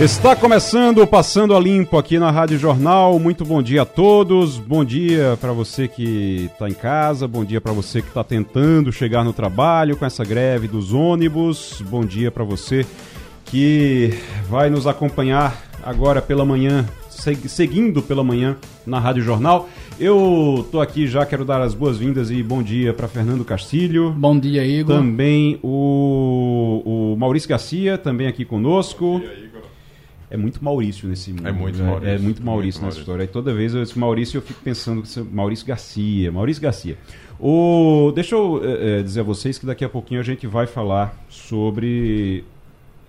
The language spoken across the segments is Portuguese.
Está começando o Passando a Limpo aqui na Rádio Jornal. Muito bom dia a todos. Bom dia para você que está em casa. Bom dia para você que está tentando chegar no trabalho com essa greve dos ônibus. Bom dia para você que vai nos acompanhar agora pela manhã, seguindo pela manhã na Rádio Jornal. Eu tô aqui já, quero dar as boas-vindas e bom dia para Fernando Castilho. Bom dia, Igor. Também o, o Maurício Garcia, também aqui conosco. Bom dia, Igor é muito Maurício nesse mundo. É muito né? Maurício. É muito Maurício muito nessa Maurício. história. E toda vez eu esse Maurício eu fico pensando que Maurício Garcia, Maurício Garcia. O, deixa eu é, dizer a vocês que daqui a pouquinho a gente vai falar sobre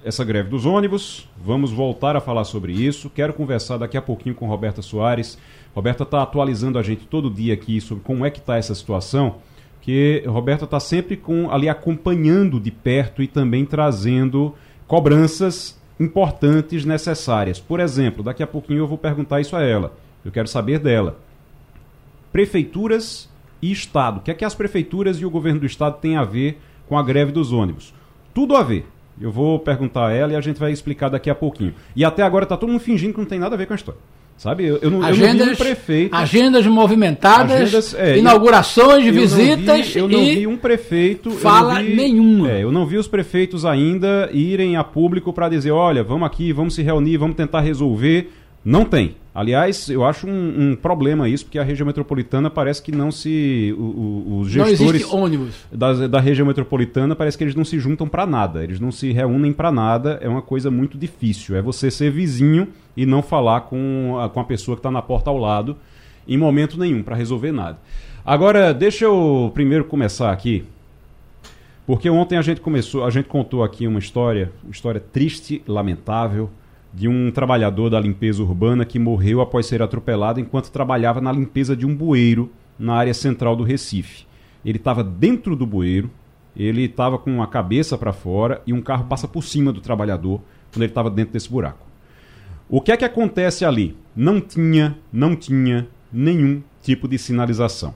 essa greve dos ônibus. Vamos voltar a falar sobre isso. Quero conversar daqui a pouquinho com Roberta Soares. Roberta está atualizando a gente todo dia aqui sobre como é que está essa situação. Que Roberta está sempre com, ali acompanhando de perto e também trazendo cobranças importantes necessárias. Por exemplo, daqui a pouquinho eu vou perguntar isso a ela. Eu quero saber dela. Prefeituras e Estado. O que é que as prefeituras e o governo do Estado têm a ver com a greve dos ônibus? Tudo a ver. Eu vou perguntar a ela e a gente vai explicar daqui a pouquinho. E até agora está todo mundo fingindo que não tem nada a ver com a história. Sabe? Eu, eu, não, agendas, eu não vi um prefeito. Agendas movimentadas, agendas, é, inaugurações, eu, visitas. Eu não, vi, eu não vi um prefeito. Fala vi, nenhuma. É, eu não vi os prefeitos ainda irem a público para dizer: olha, vamos aqui, vamos se reunir, vamos tentar resolver. Não tem. Aliás, eu acho um, um, problema isso, porque a região metropolitana parece que não se. O, o, os gestores da, da, região metropolitana parece que eles não se juntam para nada. Eles não se reúnem para nada. É uma coisa muito difícil. É você ser vizinho e não falar com a, com a pessoa que está na porta ao lado em momento nenhum para resolver nada. Agora, deixa eu primeiro começar aqui. Porque ontem a gente começou, a gente contou aqui uma história, uma história triste, lamentável de um trabalhador da limpeza urbana que morreu após ser atropelado enquanto trabalhava na limpeza de um bueiro na área central do Recife. Ele estava dentro do bueiro, ele estava com a cabeça para fora e um carro passa por cima do trabalhador quando ele estava dentro desse buraco. O que é que acontece ali? Não tinha, não tinha nenhum tipo de sinalização.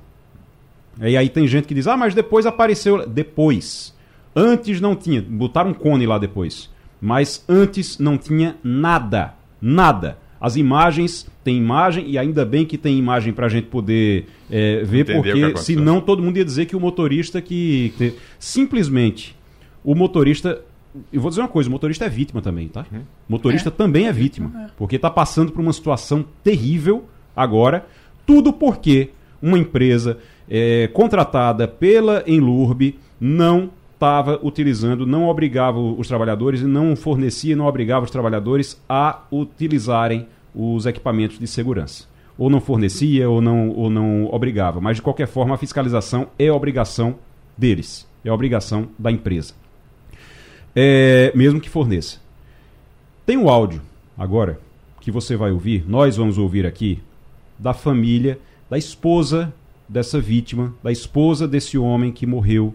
E aí tem gente que diz: "Ah, mas depois apareceu depois. Antes não tinha, botaram um cone lá depois." Mas antes não tinha nada, nada. As imagens, tem imagem, e ainda bem que tem imagem para a gente poder é, ver, Entender porque senão todo mundo ia dizer que o motorista que. que simplesmente, o motorista. Eu vou dizer uma coisa, o motorista é vítima também, tá? Uhum. O motorista é. também é vítima, é. porque está passando por uma situação terrível agora, tudo porque uma empresa é, contratada pela Enlurb não estava utilizando, não obrigava os trabalhadores e não fornecia, não obrigava os trabalhadores a utilizarem os equipamentos de segurança. Ou não fornecia ou não, ou não obrigava. Mas, de qualquer forma, a fiscalização é obrigação deles, é obrigação da empresa. É, mesmo que forneça. Tem um áudio, agora, que você vai ouvir, nós vamos ouvir aqui, da família, da esposa dessa vítima, da esposa desse homem que morreu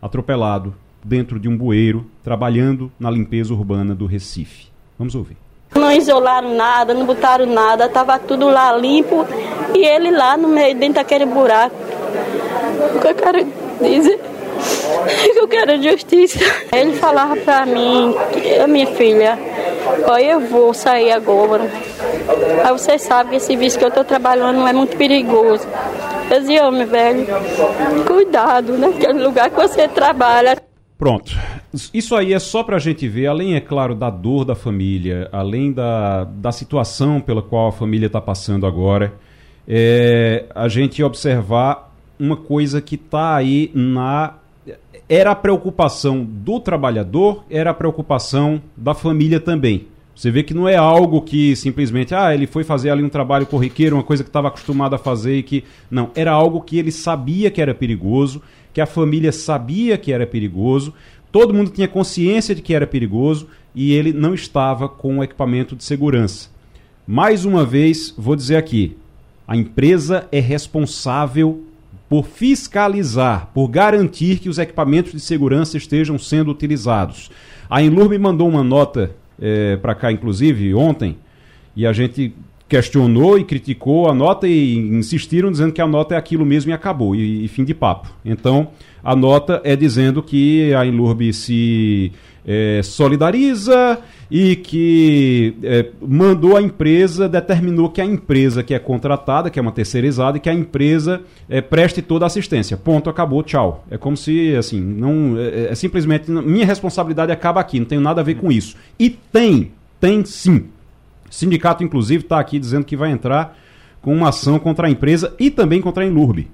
atropelado dentro de um bueiro, trabalhando na limpeza urbana do Recife. Vamos ouvir. Não isolaram nada, não botaram nada, estava tudo lá limpo e ele lá no meio, dentro daquele buraco. O que eu quero dizer é eu quero justiça. Ele falava para mim, minha filha, olha, eu vou sair agora. Aí você sabe que esse serviço que eu estou trabalhando é muito perigoso. Dizia, homem velho, cuidado, né? Aquele lugar que você trabalha. Pronto. Isso aí é só para a gente ver, além, é claro, da dor da família, além da, da situação pela qual a família está passando agora, é, a gente observar uma coisa que está aí na. Era a preocupação do trabalhador, era a preocupação da família também. Você vê que não é algo que simplesmente, ah, ele foi fazer ali um trabalho corriqueiro, uma coisa que estava acostumado a fazer e que. Não, era algo que ele sabia que era perigoso, que a família sabia que era perigoso, todo mundo tinha consciência de que era perigoso e ele não estava com o equipamento de segurança. Mais uma vez, vou dizer aqui: a empresa é responsável por fiscalizar, por garantir que os equipamentos de segurança estejam sendo utilizados. A Enlurb mandou uma nota é, para cá, inclusive, ontem, e a gente questionou e criticou a nota e insistiram dizendo que a nota é aquilo mesmo e acabou, e, e fim de papo. Então, a nota é dizendo que a Enlurb se é, solidariza e que é, mandou a empresa, determinou que a empresa que é contratada, que é uma terceirizada, que a empresa é, preste toda a assistência. Ponto, acabou, tchau. É como se, assim, não. É, é simplesmente. Minha responsabilidade acaba aqui, não tenho nada a ver com isso. E tem, tem sim. O sindicato, inclusive, está aqui dizendo que vai entrar com uma ação contra a empresa e também contra a Enlurb.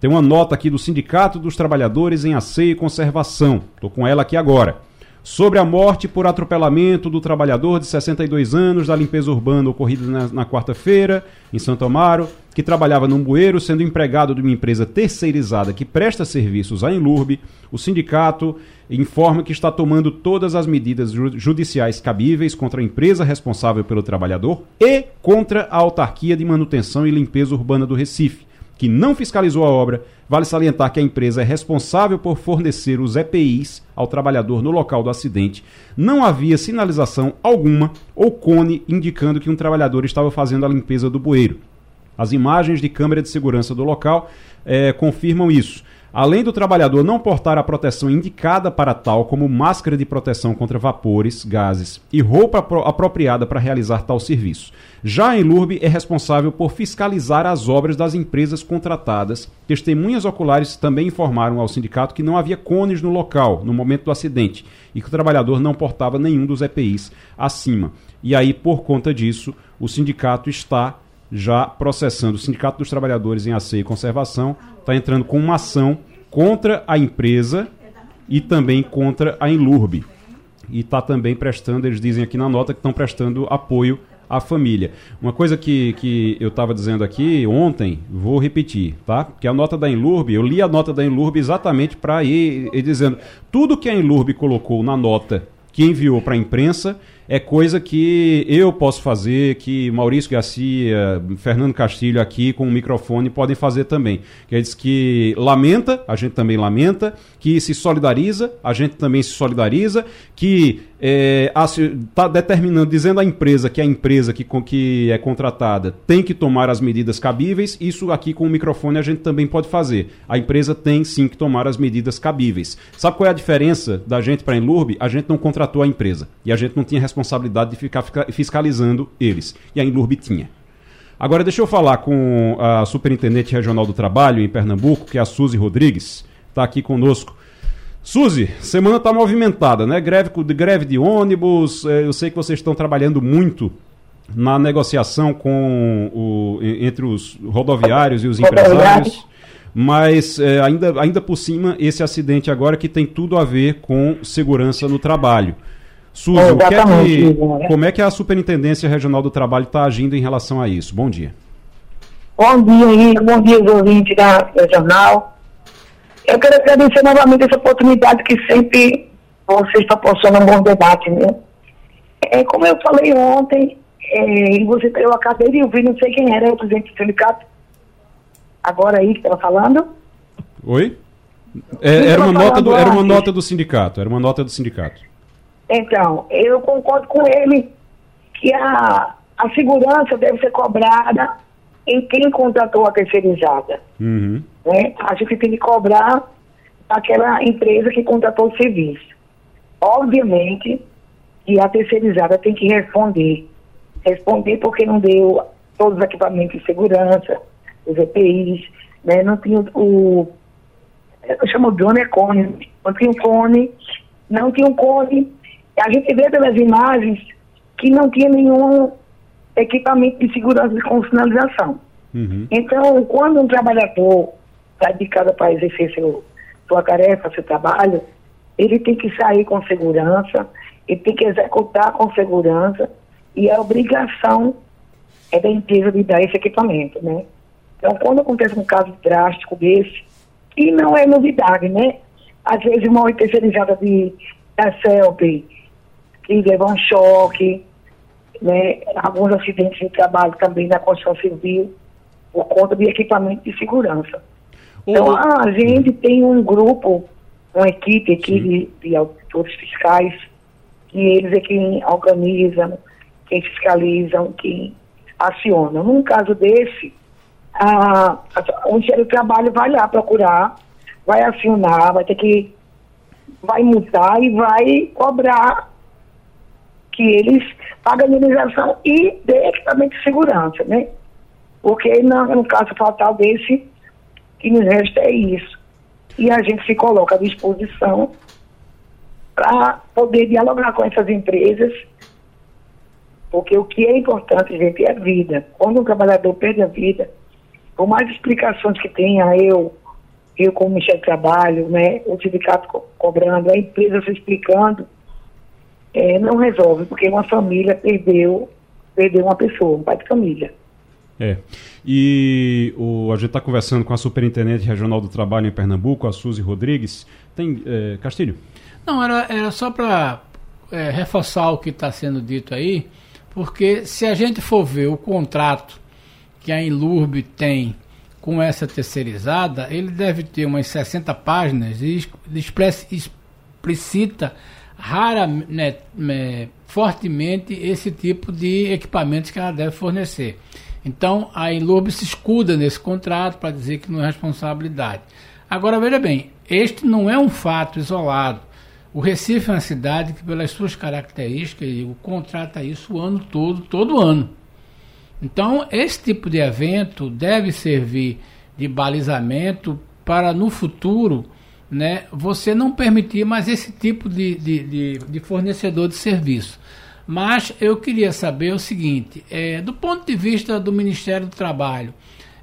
Tem uma nota aqui do Sindicato dos Trabalhadores em Aceio e Conservação. Estou com ela aqui agora sobre a morte por atropelamento do trabalhador de 62 anos da limpeza urbana ocorrida na, na quarta-feira em Santo Amaro, que trabalhava num bueiro sendo empregado de uma empresa terceirizada que presta serviços à Enlurb. O sindicato informa que está tomando todas as medidas judiciais cabíveis contra a empresa responsável pelo trabalhador e contra a autarquia de manutenção e limpeza urbana do Recife que não fiscalizou a obra, vale salientar que a empresa é responsável por fornecer os EPIs ao trabalhador no local do acidente. Não havia sinalização alguma ou cone indicando que um trabalhador estava fazendo a limpeza do bueiro. As imagens de câmera de segurança do local é, confirmam isso. Além do trabalhador não portar a proteção indicada para tal, como máscara de proteção contra vapores, gases e roupa apropriada para realizar tal serviço. Já a Enlurb é responsável por fiscalizar as obras das empresas contratadas. Testemunhas oculares também informaram ao sindicato que não havia cones no local no momento do acidente e que o trabalhador não portava nenhum dos EPIs acima. E aí, por conta disso, o sindicato está já processando. O Sindicato dos Trabalhadores em Aceio e Conservação está entrando com uma ação contra a empresa e também contra a Enlurb. E está também prestando, eles dizem aqui na nota que estão prestando apoio à família. Uma coisa que, que eu estava dizendo aqui ontem, vou repetir, tá? Que a nota da Enlurb, eu li a nota da Enlurb exatamente para ir, ir dizendo tudo que a Enlurb colocou na nota que enviou para a imprensa é coisa que eu posso fazer, que Maurício Garcia, Fernando Castilho aqui com o microfone podem fazer também. Quer dizer que lamenta, a gente também lamenta, que se solidariza, a gente também se solidariza, que é, determinando, dizendo à empresa que a empresa que, que é contratada tem que tomar as medidas cabíveis, isso aqui com o microfone a gente também pode fazer. A empresa tem sim que tomar as medidas cabíveis. Sabe qual é a diferença da gente para a Enlurb? A gente não contratou a empresa e a gente não tinha responsabilidade de ficar fiscalizando eles. E a Enlurb tinha. Agora deixa eu falar com a Superintendente Regional do Trabalho em Pernambuco, que é a Suzy Rodrigues, está aqui conosco. Suzy, semana está movimentada, né? Greve, greve de ônibus, é, eu sei que vocês estão trabalhando muito na negociação com o, entre os rodoviários e os empresários, mas é, ainda, ainda por cima esse acidente agora que tem tudo a ver com segurança no trabalho. Suzy, é, que, como é que a Superintendência Regional do Trabalho está agindo em relação a isso? Bom dia. Bom dia, Henrique. Bom dia, ouvintes da Regional. Eu quero agradecer novamente essa oportunidade que sempre vocês proporcionam um bom debate, né? É, como eu falei ontem, é, e você, eu acabei de ouvir, não sei quem era o presidente do sindicato, agora aí que estava falando. Oi? É, era, uma nota do, era uma nota do sindicato, era uma nota do sindicato. Então, eu concordo com ele que a, a segurança deve ser cobrada em quem contratou a terceirizada. Uhum. Né? A gente tem que cobrar aquela empresa que contratou o serviço. Obviamente que a terceirizada tem que responder. Responder porque não deu todos os equipamentos de segurança, os EPIs, né? não tinha o. Eu chamo de drone é cone. Não tinha um cone, não tinha um cone a gente vê pelas imagens que não tinha nenhum equipamento de segurança com sinalização. Uhum. Então, quando um trabalhador está dedicado para exercer seu, sua tarefa, seu trabalho, ele tem que sair com segurança, ele tem que executar com segurança, e a obrigação é da empresa de dar esse equipamento, né? Então, quando acontece um caso drástico desse, e não é novidade, né? Às vezes uma terceirizada de, da CELP que levam um choque, né? alguns acidentes de trabalho também na construção civil, por conta de equipamento de segurança. Então, a gente tem um grupo, uma equipe aqui de, de auditores fiscais, que eles é quem organizam, quem fiscalizam, quem acionam. Num caso desse, a, a, o Ministério do Trabalho vai lá procurar, vai acionar, vai ter que, vai multar e vai cobrar que eles paguem a indenização e dê equipamento de segurança, né? Porque no, no caso fatal desse, que nos resta é isso. E a gente se coloca à disposição para poder dialogar com essas empresas, porque o que é importante, gente, é a vida. Quando um trabalhador perde a vida, por mais explicações que tenha, eu, eu como do Trabalho, né, o sindicato co cobrando, a empresa se explicando, é, não resolve, porque uma família perdeu, perdeu uma pessoa, um pai de família. É. E o, a gente está conversando com a Superintendente Regional do Trabalho em Pernambuco, a Suzy Rodrigues. Tem. É, Castilho? Não, era, era só para é, reforçar o que está sendo dito aí, porque se a gente for ver o contrato que a Inlurb tem com essa terceirizada, ele deve ter umas 60 páginas e explicita rara, né, né, fortemente esse tipo de equipamentos que ela deve fornecer. Então a Inlurb se escuda nesse contrato para dizer que não é responsabilidade. Agora veja bem, este não é um fato isolado. O Recife é uma cidade que, pelas suas características, o contrata isso o ano todo, todo ano. Então, esse tipo de evento deve servir de balizamento para no futuro né, você não permitir mais esse tipo de, de, de, de fornecedor de serviço. Mas eu queria saber o seguinte: é, do ponto de vista do Ministério do Trabalho,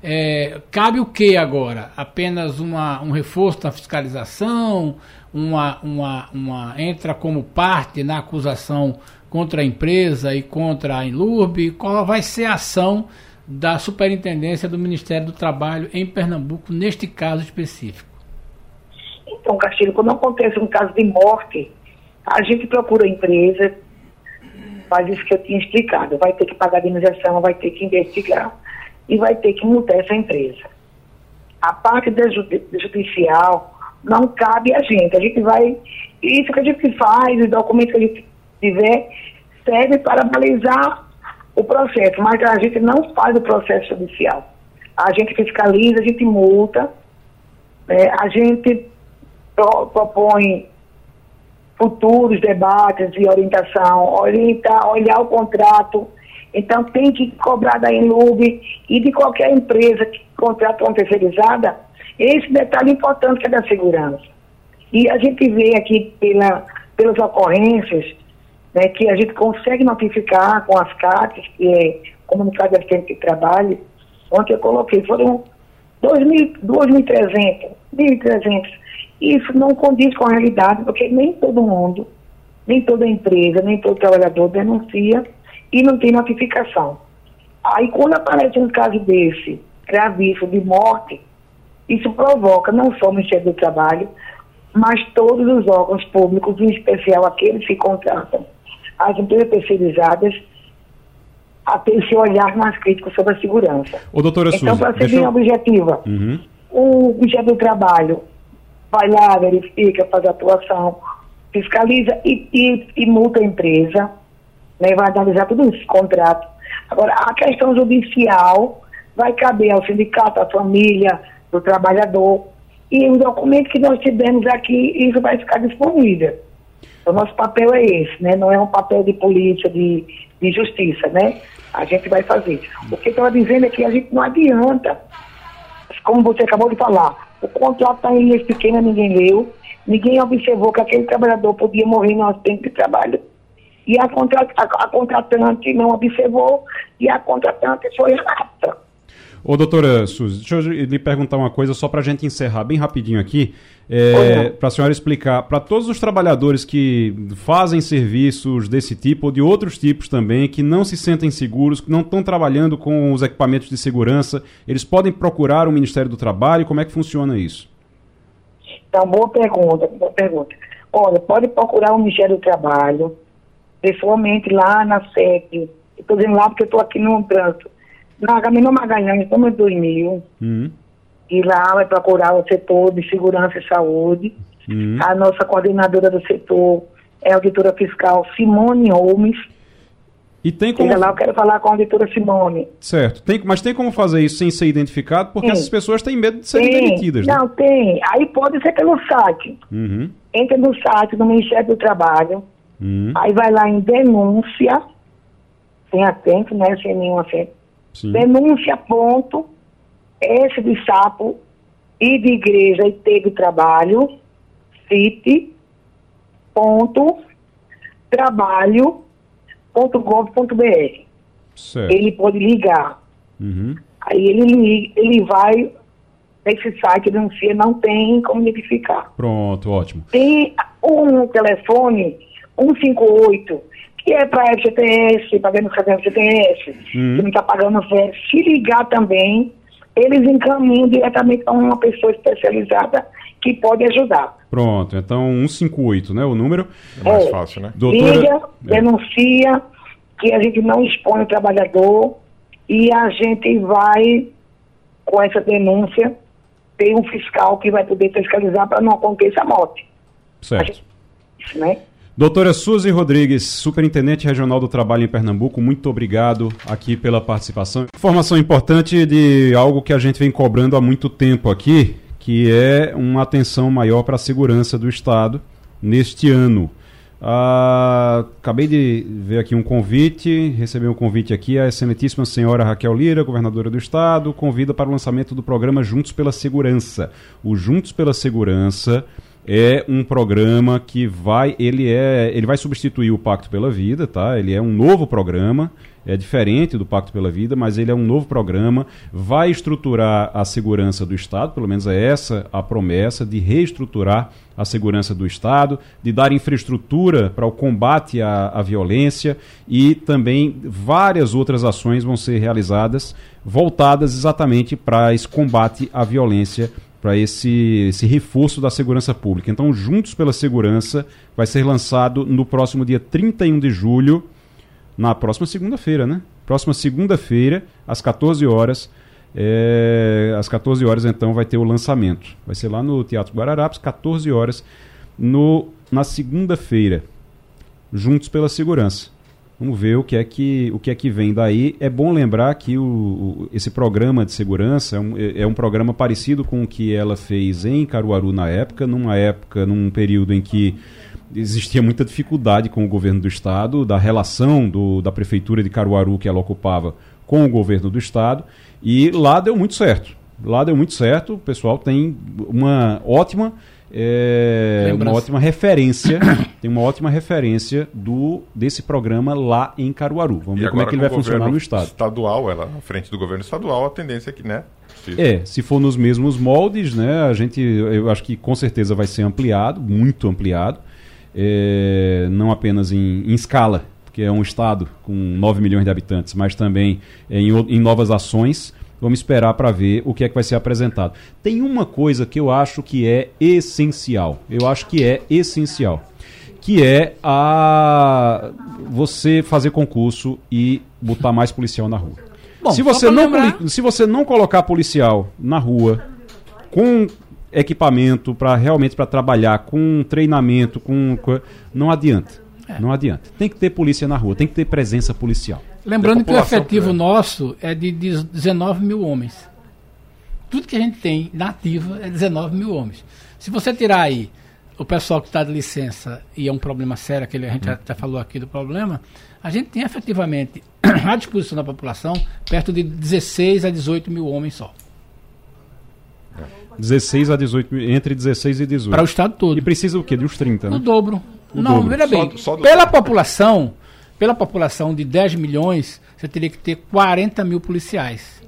é, cabe o que agora? Apenas uma, um reforço da fiscalização? Uma, uma, uma, entra como parte na acusação contra a empresa e contra a Inlurb? Qual vai ser a ação da Superintendência do Ministério do Trabalho em Pernambuco neste caso específico? Então, Castilho, quando acontece um caso de morte, a gente procura a empresa, faz isso que eu tinha explicado, vai ter que pagar indenização, vai ter que investigar e vai ter que multar essa empresa. A parte da judicial não cabe a gente. A gente vai. Isso que a gente faz, os documentos que a gente tiver, serve para balizar o processo, mas a gente não faz o processo judicial. A gente fiscaliza, a gente multa, é, a gente pro, propõe futuros debates e orientação, orientar, olhar o contrato então tem que cobrar da Enlub e de qualquer empresa que contrata uma terceirizada esse detalhe importante que é da segurança. E a gente vê aqui pela, pelas ocorrências né, que a gente consegue notificar com as CATs, que é Comunicado de Assistente de Trabalho, ontem eu coloquei, foram 2.300, 1.300. Isso não condiz com a realidade, porque nem todo mundo, nem toda empresa, nem todo trabalhador denuncia e não tem notificação. Aí quando aparece um caso desse, gravíssimo, de morte, isso provoca não só o Ministério do Trabalho, mas todos os órgãos públicos, em especial aqueles que contratam as empresas terceirizadas, a ter esse olhar mais crítico sobre a segurança. Ô, doutora então, para ser bem eu... objetiva, uhum. o Ministério do Trabalho vai lá, verifica, faz atuação, fiscaliza e, e, e multa a empresa né, vai analisar tudo isso, contrato. Agora, a questão judicial vai caber ao sindicato, à família do trabalhador, e o documento que nós tivemos aqui, isso vai ficar disponível. O nosso papel é esse, né? Não é um papel de polícia, de, de justiça, né? A gente vai fazer. O que eu estava dizendo é que a gente não adianta, como você acabou de falar, o contrato está em linhas pequenas, ninguém leu, ninguém observou que aquele trabalhador podia morrer no acidente de trabalho e a, contra, a, a contratante não observou e a contratante foi rapta. Ô, doutora Suzy, deixa eu lhe perguntar uma coisa só para a gente encerrar bem rapidinho aqui, é, para a senhora explicar para todos os trabalhadores que fazem serviços desse tipo ou de outros tipos também, que não se sentem seguros, que não estão trabalhando com os equipamentos de segurança, eles podem procurar o Ministério do Trabalho? Como é que funciona isso? Então, boa pergunta, boa pergunta. Olha, pode procurar o Ministério do Trabalho, pessoalmente lá na SEC. Estou dizendo lá porque eu estou aqui no trânsito. Na Caminho Magalhães, estamos em 2000. Uhum. E lá vai procurar o setor de segurança e saúde. Uhum. A nossa coordenadora do setor é a auditora fiscal Simone Holmes. E tem como. Lá, eu quero falar com a auditora Simone. Certo. Tem, mas tem como fazer isso sem ser identificado? Porque Sim. essas pessoas têm medo de serem Tem, demitidas. né? não, tem. Aí pode ser pelo site. Uhum. Entra no site do Ministério do Trabalho, Uhum. aí vai lá em denúncia, sem acento, né? Sem nenhum acento. Sim. Denúncia, ponto, S de sapo, I de igreja e T de trabalho, CIT, ponto, trabalho, ponto gov, ponto br. Certo. Ele pode ligar. Uhum. Aí ele, ele vai nesse site, denuncia, não tem como identificar. Pronto, ótimo. Tem um telefone, 158, que é para FGTS, para denunciar do FGTS, Uhum. que não está pagando férias. Se ligar também, eles encaminham diretamente para uma pessoa especializada que pode ajudar. Pronto. Então, 158, né? O número. É mais É. fácil, né? Doutora. Liga, É. denuncia, que a gente não expõe o trabalhador e a gente vai, com essa denúncia, ter um fiscal que vai poder fiscalizar para não acontecer a morte. A Certo. gente, né? Doutora Suzy Rodrigues, Superintendente Regional do Trabalho em Pernambuco, muito obrigado aqui pela participação. Informação importante de algo que a gente vem cobrando há muito tempo aqui, que é uma atenção maior para a segurança do Estado neste ano. Ah, acabei de ver aqui um convite, recebi um convite aqui, a excelentíssima senhora Raquel Lira, governadora do Estado, convida para o lançamento do programa Juntos pela Segurança. O Juntos pela Segurança é um programa que vai, ele é, ele vai substituir o Pacto pela Vida, tá? Ele é um novo programa, é diferente do Pacto pela Vida, mas ele é um novo programa, vai estruturar a segurança do Estado, pelo menos é essa a promessa de reestruturar a segurança do Estado, de dar infraestrutura para o combate à, à violência e também várias outras ações vão ser realizadas voltadas exatamente para esse combate à violência para esse, esse reforço da segurança pública. Então, Juntos pela Segurança vai ser lançado no próximo dia 31 de julho, na próxima segunda-feira, né? Próxima segunda-feira, às 14 horas. É, às 14 horas, então, vai ter o lançamento. Vai ser lá no Teatro Guararapes, 14 horas, no, na segunda-feira. Juntos pela Segurança. Vamos ver o que é que, o que, é que vem daí. É bom lembrar que o, o- esse programa de segurança é um, é- é um programa parecido com o que ela fez em Caruaru na época, numa época, num período em que existia muita dificuldade com o governo do estado, da relação do, da prefeitura de Caruaru que ela ocupava com o governo do estado, e lá deu muito certo. Lá deu muito certo, o pessoal tem uma ótima é, uma ótima referência, tem uma ótima referência do desse programa lá em Caruaru. Vamos E ver como é que ele vai funcionar no estado. Estadual, ela à frente do governo estadual, a tendência é que, né? se- É, se for nos mesmos moldes, né, a gente, eu acho que com certeza vai ser ampliado, muito ampliado, é, não apenas em, em escala, porque é um estado com 9 milhões de habitantes, mas também em, o- em novas ações. Vamos esperar para ver o que é que vai ser apresentado. Tem uma coisa que eu acho que é essencial. Eu acho que é essencial. Que é a você fazer concurso e botar mais policial na rua. Bom, se, você não, lembrar- se você não colocar policial na rua com equipamento para realmente para trabalhar, com treinamento, com co- não adianta. É. Não adianta. Tem que ter polícia na rua, tem que ter presença policial. Lembrando que o efetivo né? nosso é de 19 mil homens. Tudo que a gente tem na ativa é 19 mil homens. Se você tirar aí o pessoal que está de licença, e é um problema sério, aquele, a gente Hum. já até falou aqui do problema, a gente tem efetivamente à disposição da população perto de 16 a 18 mil homens só. 16 a 18, mil- entre 16 e 18. Para o estado todo. E precisa o quê? De uns 30, O né? dobro. O Não, dobro. veja bem, Só- só do- pela população, pela população de 10 milhões, você teria que ter 40 mil policiais.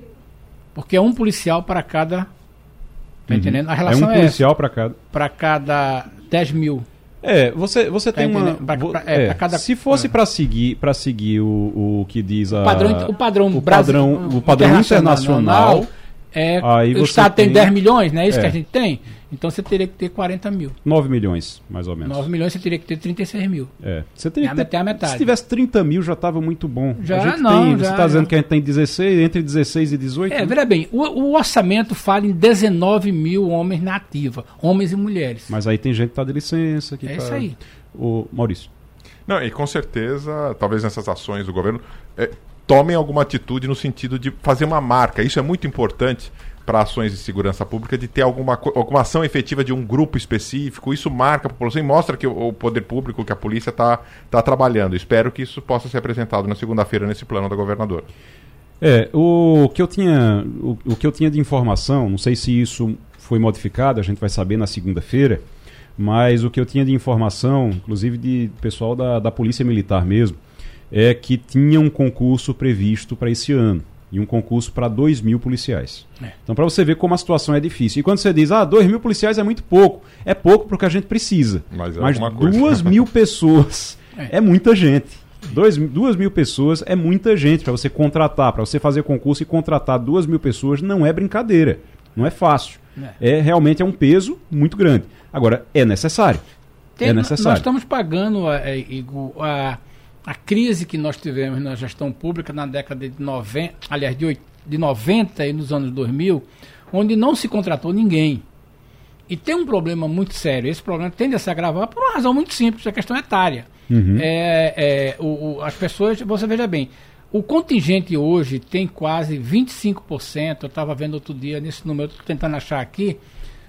Porque é um policial para cada. Tá entendendo? A É relação um é, policial para cada. Para cada 10 mil. É, você, você Tá tem uma. Pra- pra- é, é, pra cada- se fosse para seguir, para seguir o, o que diz a. O padrão, o padrão, o brasi- padrão, o padrão internacional, É, Aí o Estado tem tem- 10 milhões, não é isso É. que a gente tem? Então você teria que ter 40 mil. 9 milhões, mais ou menos. 9 milhões você teria que ter 36 mil. É. Você teria É a que ter- met- é a metade. Se tivesse 30 mil já estava muito bom. Já a gente não, tem, já- Você está dizendo que a gente tem 16, entre 16 e 18? É, né? veja bem, o, o orçamento fala em 19 mil homens na ativa, homens e mulheres. Mas aí tem gente que está de licença. Que É tá... isso aí. O Maurício. Não, e com certeza, talvez nessas ações do governo, eh, tomem alguma atitude no sentido de fazer uma marca. Isso é muito importante para ações de segurança pública, de ter alguma, alguma ação efetiva de um grupo específico. Isso marca a população e mostra que o, o poder público, que a polícia está tá trabalhando. Espero que isso possa ser apresentado na segunda-feira nesse plano da governadora. É, o que eu tinha, o, o que eu tinha de informação, não sei se isso foi modificado, a gente vai saber na segunda-feira, mas o que eu tinha de informação, inclusive de pessoal da, da Polícia Militar mesmo, é que tinha um concurso previsto para esse ano. E um concurso para 2 mil policiais. É. Então, para você ver como a situação é difícil. E quando você diz, ah, 2 mil policiais é muito pouco. É pouco porque a gente precisa. Mas é Mas alguma coisa. 2 mil pessoas É. é muita gente. Dois, duas mil pessoas é muita gente para você contratar, para você fazer concurso e contratar duas mil pessoas não é brincadeira, não é fácil. É, realmente é um peso muito grande. Agora é necessário. Tem- é Nós necessário. estamos pagando, é, Igor, a, a crise que nós tivemos na gestão pública na década de 90, aliás, de, de 90 e nos anos 2000, onde não se contratou ninguém. E tem um problema muito sério. Esse problema tende a se agravar por uma razão muito simples, a questão etária. É, é, o- o- as pessoas, você veja bem, o contingente hoje tem quase 25%, eu estava vendo outro dia nesse número, estou tentando achar aqui,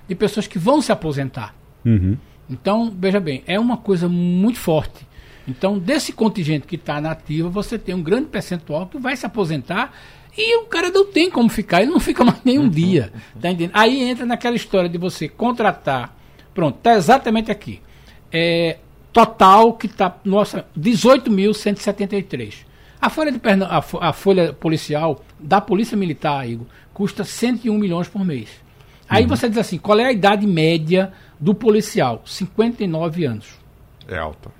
de pessoas que vão se aposentar. Uhum. Então, veja bem, é uma coisa muito forte. Então, desse contingente que está na ativa, você tem um grande percentual que vai se aposentar e o cara não tem como ficar, ele não fica mais nem um dia. Tá entendendo? Aí entra naquela história de você contratar. Pronto, está exatamente aqui. É, total que está. Nossa, 18.173. A folha, de Pernam- a, fo- a folha policial da Polícia Militar, Igor, custa 101 milhões por mês. Aí você diz assim: qual é a idade média do policial? 59 anos. É alta.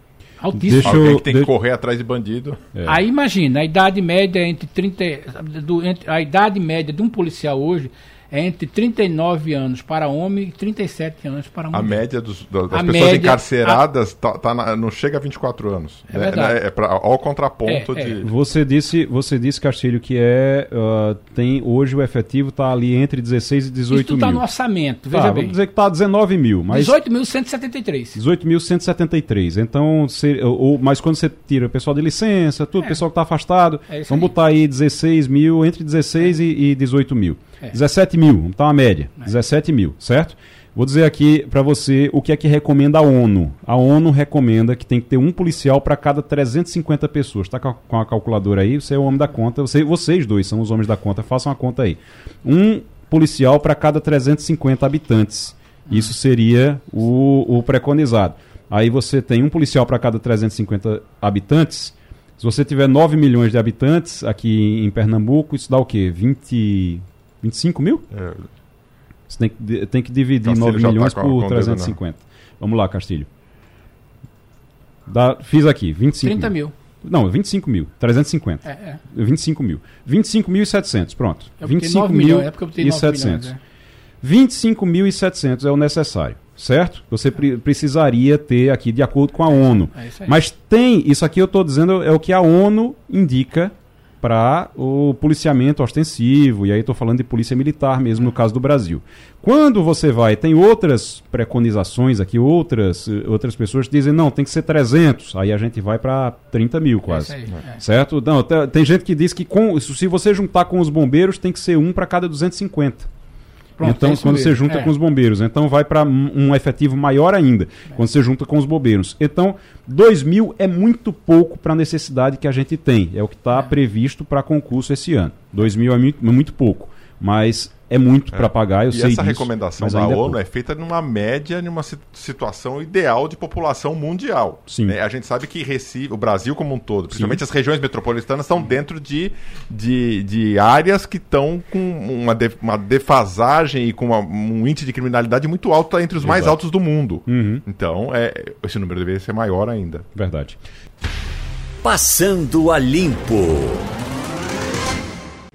Altíssimo. Deixa Alguém eu- que tem de- que correr atrás de bandido. É. Aí imagina, a idade média entre 30. do- entre- a idade média de um policial hoje é entre 39 anos para homem e 37 anos para mulher. A média dos- da- das A pessoas média- encarceradas tá- tá na- não chega a 24 anos. É verdade. É, é pra, ao contraponto É, é. de. Você disse, você disse, Castilho, que é ah, tem hoje o efetivo está ali entre 16 e 18 Isso está mil. no orçamento, Tá, veja vamos bem. dizer que está 19 mil, mas 18.173. 18.173. Então, se, ou, mas quando você tira o pessoal de licença, tudo, o É. pessoal que está afastado, É vamos aí. botar aí 16 mil, entre 16 e, e 18 mil. É. 17 mil, vamos botar uma média. 17 mil, certo? Vou dizer aqui para você o que é que recomenda a ONU. A ONU recomenda que tem que ter um policial para cada 350 pessoas. Está com a calculadora aí? Você é o homem da conta. Você, vocês dois são os homens da conta. Façam a conta aí. Um policial para cada 350 habitantes. Isso seria o, o preconizado. Aí você tem um policial para cada 350 habitantes. Se você tiver 9 milhões de habitantes aqui em Pernambuco, isso dá o quê? 20, 25 mil? É, Você tem que, tem que dividir Castilho 9 já tá milhões com a- por com o dedo 350. Vamos lá, Castilho. Dá, fiz aqui, 25 30 mil. Não, 25 mil. 350. É, é. 25 mil. 25 mil e 700, pronto. Eu botei 25 9 mil milhões, é porque eu botei e 9 milhões. 700. é. 25.700 é o necessário, certo? Você pre- precisaria ter aqui, de acordo com a ONU. É isso aí. Mas tem, isso aqui eu estou dizendo é o que a ONU indica para o policiamento ostensivo, e aí estou falando de polícia militar mesmo no caso do Brasil. Quando você vai, tem outras preconizações aqui, outras, eh, outras pessoas dizem, não, tem que ser 300, aí a gente vai para 30 mil quase. É isso aí, é. Certo? Não, te- tem gente que diz que com, se você juntar com os bombeiros, tem que ser um para cada 250. Pronto, então, é quando você mesmo, junta é. com os bombeiros, então vai para um efetivo maior ainda, quando você junta com os bombeiros. Então, 2 mil é muito pouco para a necessidade que a gente tem. É o que está previsto para concurso esse ano. 2 mil é é muito pouco, mas é muito para pagar, eu e sei essa disso, recomendação da é ONU pouco. é, feita numa média, numa si- situação ideal de população mundial. Sim. É, a gente sabe que Recife, o Brasil como um todo, principalmente as regiões metropolitanas, estão dentro de, de, de áreas que estão com uma, de- uma defasagem e com uma- um índice de criminalidade muito alto, tá entre os mais Exato. altos do mundo. Uhum. Então, é, esse número deveria ser maior ainda. Verdade. Passando a Limpo.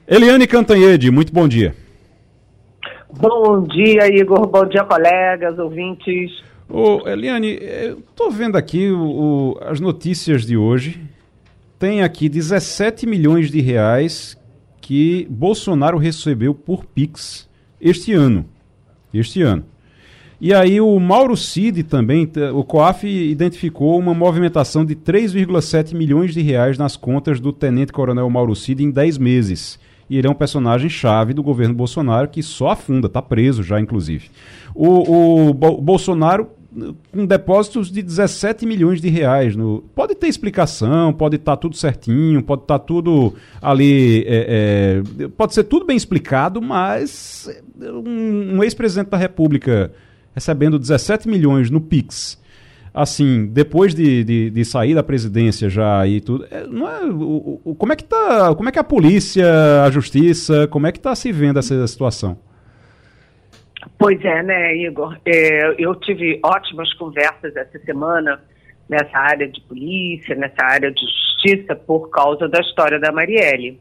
Eliane Cantanhede, muito bom dia. Bom dia, Igor. Bom dia, colegas, ouvintes. Ô, Eliane, eu tô vendo aqui o, o, as notícias de hoje. Tem aqui 17 milhões de reais que Bolsonaro recebeu por Pix este ano. Este ano. E aí o Mauro Cid também, o COAF identificou uma movimentação de 3,7 milhões de reais nas contas do Tenente Coronel Mauro Cid em 10 meses. E ele é um personagem chave do governo Bolsonaro que só afunda, está preso já, inclusive. O, o Bolsonaro com depósitos de 17 milhões de reais. No... Pode ter explicação, pode estar tá tudo certinho, pode estar tá tudo ali. É, é... pode ser tudo bem explicado, mas um, um ex-presidente da República recebendo 17 milhões no Pix. Assim, depois de, de, de, sair da presidência já e tudo, é, não é, o, o, como é que tá, como é que a polícia, a justiça, como é que está se vendo essa situação? Pois é, né, Igor? É, eu tive ótimas conversas essa semana nessa área de polícia, nessa área de justiça, por causa da história da Marielle.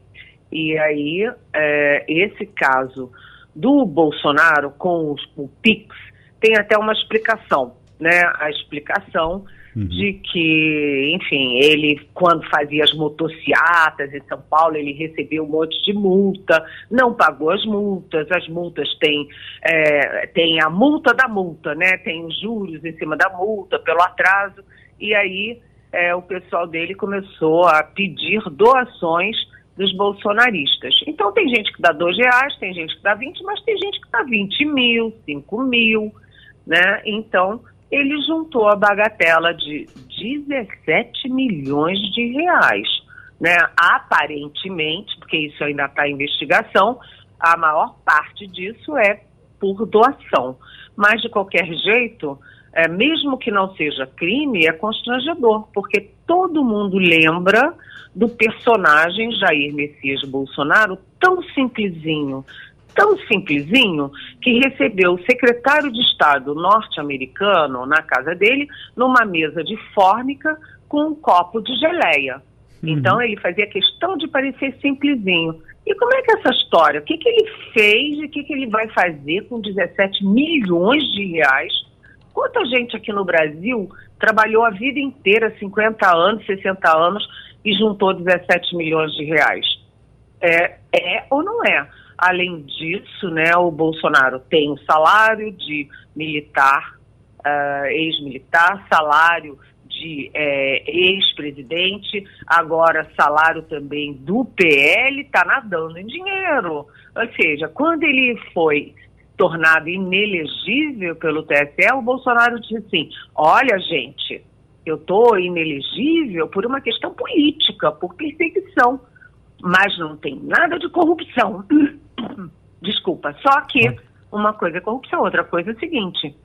E aí, é, esse caso do Bolsonaro com os, o PIX tem até uma explicação, né? A explicação uhum. de que, enfim, ele, quando fazia as motociatas em São Paulo, ele recebeu um monte de multa, não pagou as multas, as multas têm, é, tem a multa da multa, né? Tem os juros em cima da multa pelo atraso, e aí é, o pessoal dele começou a pedir doações dos bolsonaristas. Então tem gente que dá dois reais, tem gente que dá 20, mas tem gente que dá 20 mil, 5 mil, né? Então ele juntou a bagatela de 17 milhões de reais. Né? Aparentemente, porque isso ainda está em investigação, a maior parte disso é por doação. Mas, de qualquer jeito, é, mesmo que não seja crime, é constrangedor, porque todo mundo lembra do personagem Jair Messias Bolsonaro tão simplesinho, tão simplesinho que recebeu o secretário de Estado norte-americano na casa dele numa mesa de fórmica com um copo de geleia. Uhum. Então ele fazia questão de parecer simplesinho. E como é que é essa história? O que, que ele fez e o que, que ele vai fazer com 17 milhões de reais? Quanta gente aqui no Brasil trabalhou a vida inteira, 50 anos, 60 anos, e juntou 17 milhões de reais? É, é ou não é? Além disso, né, o Bolsonaro tem o salário de militar, uh, ex-militar, salário de é, ex-presidente, agora salário também do PL, está nadando em dinheiro. Ou seja, quando ele foi tornado inelegível pelo TSE, o Bolsonaro disse assim: olha, gente, eu estou inelegível por uma questão política, por perseguição, mas não tem nada de corrupção. Desculpa. Só que uma coisa é corrupção, outra coisa é o seguinte: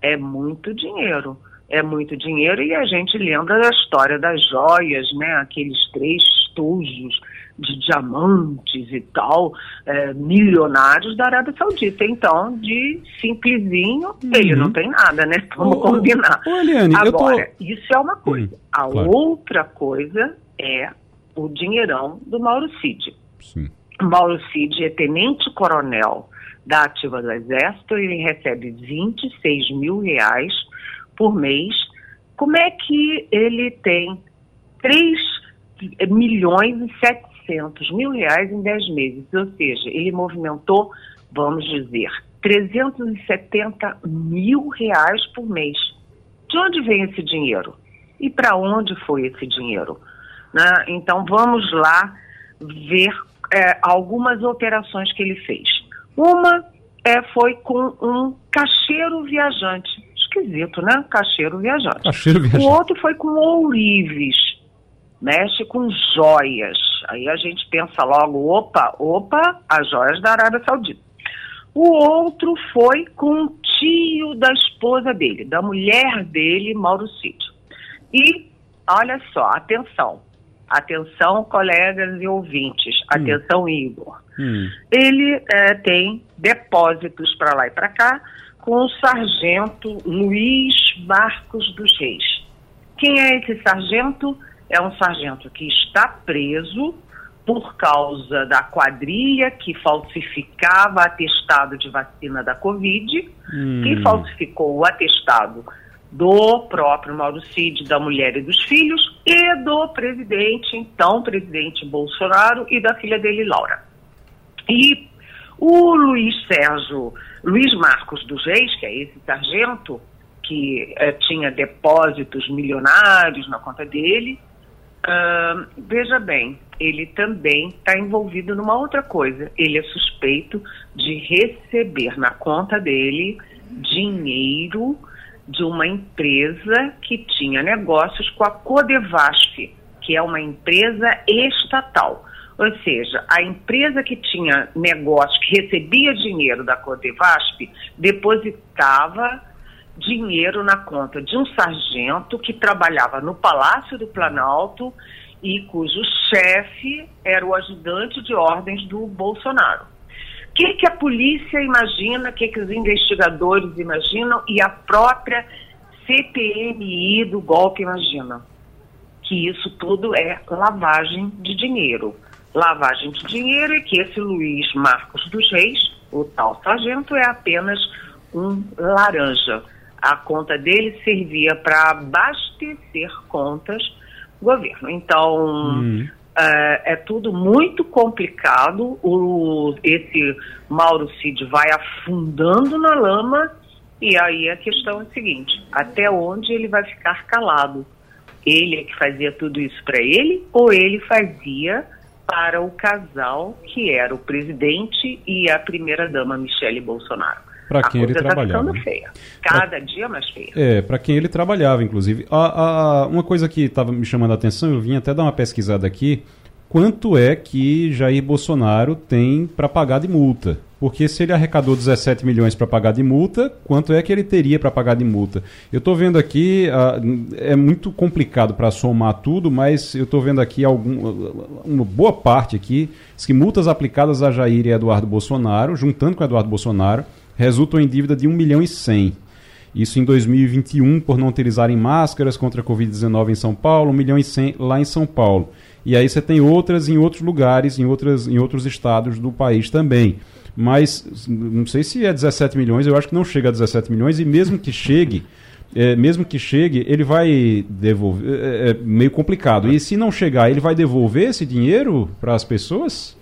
é muito dinheiro. É muito dinheiro e a gente lembra da história das joias, né? Aqueles três estojos de diamantes e tal, é, milionários da Arábia Saudita. Então, de simplesinho, uhum. ele não tem nada, né? Vamos combinar. Ô, Eliane, Agora, tô... isso é uma coisa. Hum, a claro. outra coisa é o dinheirão do Mauro Cid. Sim. Mauro Cid é tenente-coronel da ativa do Exército, ele recebe 26 mil reais por mês. Como é que ele tem 3 milhões e 700 mil reais em 10 meses? Ou seja, ele movimentou, vamos dizer, 370 mil reais por mês. De onde vem esse dinheiro? E para onde foi esse dinheiro? Né? Então vamos lá ver é, algumas operações que ele fez. Uma é, foi com um cacheiro viajante. Esquisito, né? Cacheiro viajante. Cacheiro viajante. O outro foi com ourives. Mexe com joias. Aí a gente pensa logo, opa, opa, as joias da Arábia Saudita. O outro foi com o tio da esposa dele, da mulher dele, Mauro Cid. E, olha só, atenção, Atenção, colegas e ouvintes. Hum. Atenção, Igor. Hum. Ele é, tem depósitos para lá e para cá com o sargento Luiz Marcos dos Reis. Quem é esse sargento? É um sargento que está preso por causa da quadrilha que falsificava atestado de vacina da Covid, hum. que falsificou o atestado do próprio Mauro Cid, da mulher e dos filhos, e do presidente, então presidente Bolsonaro, e da filha dele, Laura. E o Luiz Sérgio, Luiz Marcos dos Reis, que é esse sargento, que eh, tinha depósitos milionários na conta dele, uh, veja bem, ele também está envolvido numa outra coisa. Ele é suspeito de receber na conta dele dinheiro de uma empresa que tinha negócios com a Codevasf, que é uma empresa estatal. Ou seja, a empresa que tinha negócio, que recebia dinheiro da Codevasp, depositava dinheiro na conta de um sargento que trabalhava no Palácio do Planalto e cujo chefe era o ajudante de ordens do Bolsonaro. O que, que a polícia imagina, o que, que os investigadores imaginam e a própria CPMI do golpe imagina? Que isso tudo é lavagem de dinheiro. Lavagem de dinheiro e que esse Luiz Marcos dos Reis, o tal sargento, é apenas um laranja. A conta dele servia para abastecer contas do governo. Então, hum. É, é, tudo muito complicado. O, esse Mauro Cid vai afundando na lama e aí a questão é a seguinte: até onde ele vai ficar calado? Ele é que fazia tudo isso para ele ou ele fazia para o casal que era o presidente e a primeira-dama Michele Bolsonaro? Para quem ele tá trabalhava. Tá feia. Cada pra... dia mais feia. É, para quem ele trabalhava, inclusive. A, a, uma coisa que estava me chamando a atenção, eu vim até dar uma pesquisada aqui, quanto é que Jair Bolsonaro tem para pagar de multa? Porque se ele arrecadou 17 milhões para pagar de multa, quanto é que ele teria para pagar de multa? Eu estou vendo aqui, uh, é muito complicado para somar tudo, mas eu estou vendo aqui algum, uma boa parte aqui, que multas aplicadas a Jair e Eduardo Bolsonaro, juntando com Eduardo Bolsonaro, resultam em dívida de 1 milhão e 100. Isso em 2021, por não utilizarem máscaras contra a Covid-19 em São Paulo, 1 milhão e 100 lá em São Paulo. E aí você tem outras em outros lugares, em, outras, em outros estados do país também. Mas não sei se é 17 milhões, eu acho que não chega a 17 milhões, e mesmo que chegue, é, mesmo que chegue, ele vai devolver. É, é meio complicado. E se não chegar, ele vai devolver esse dinheiro para as pessoas?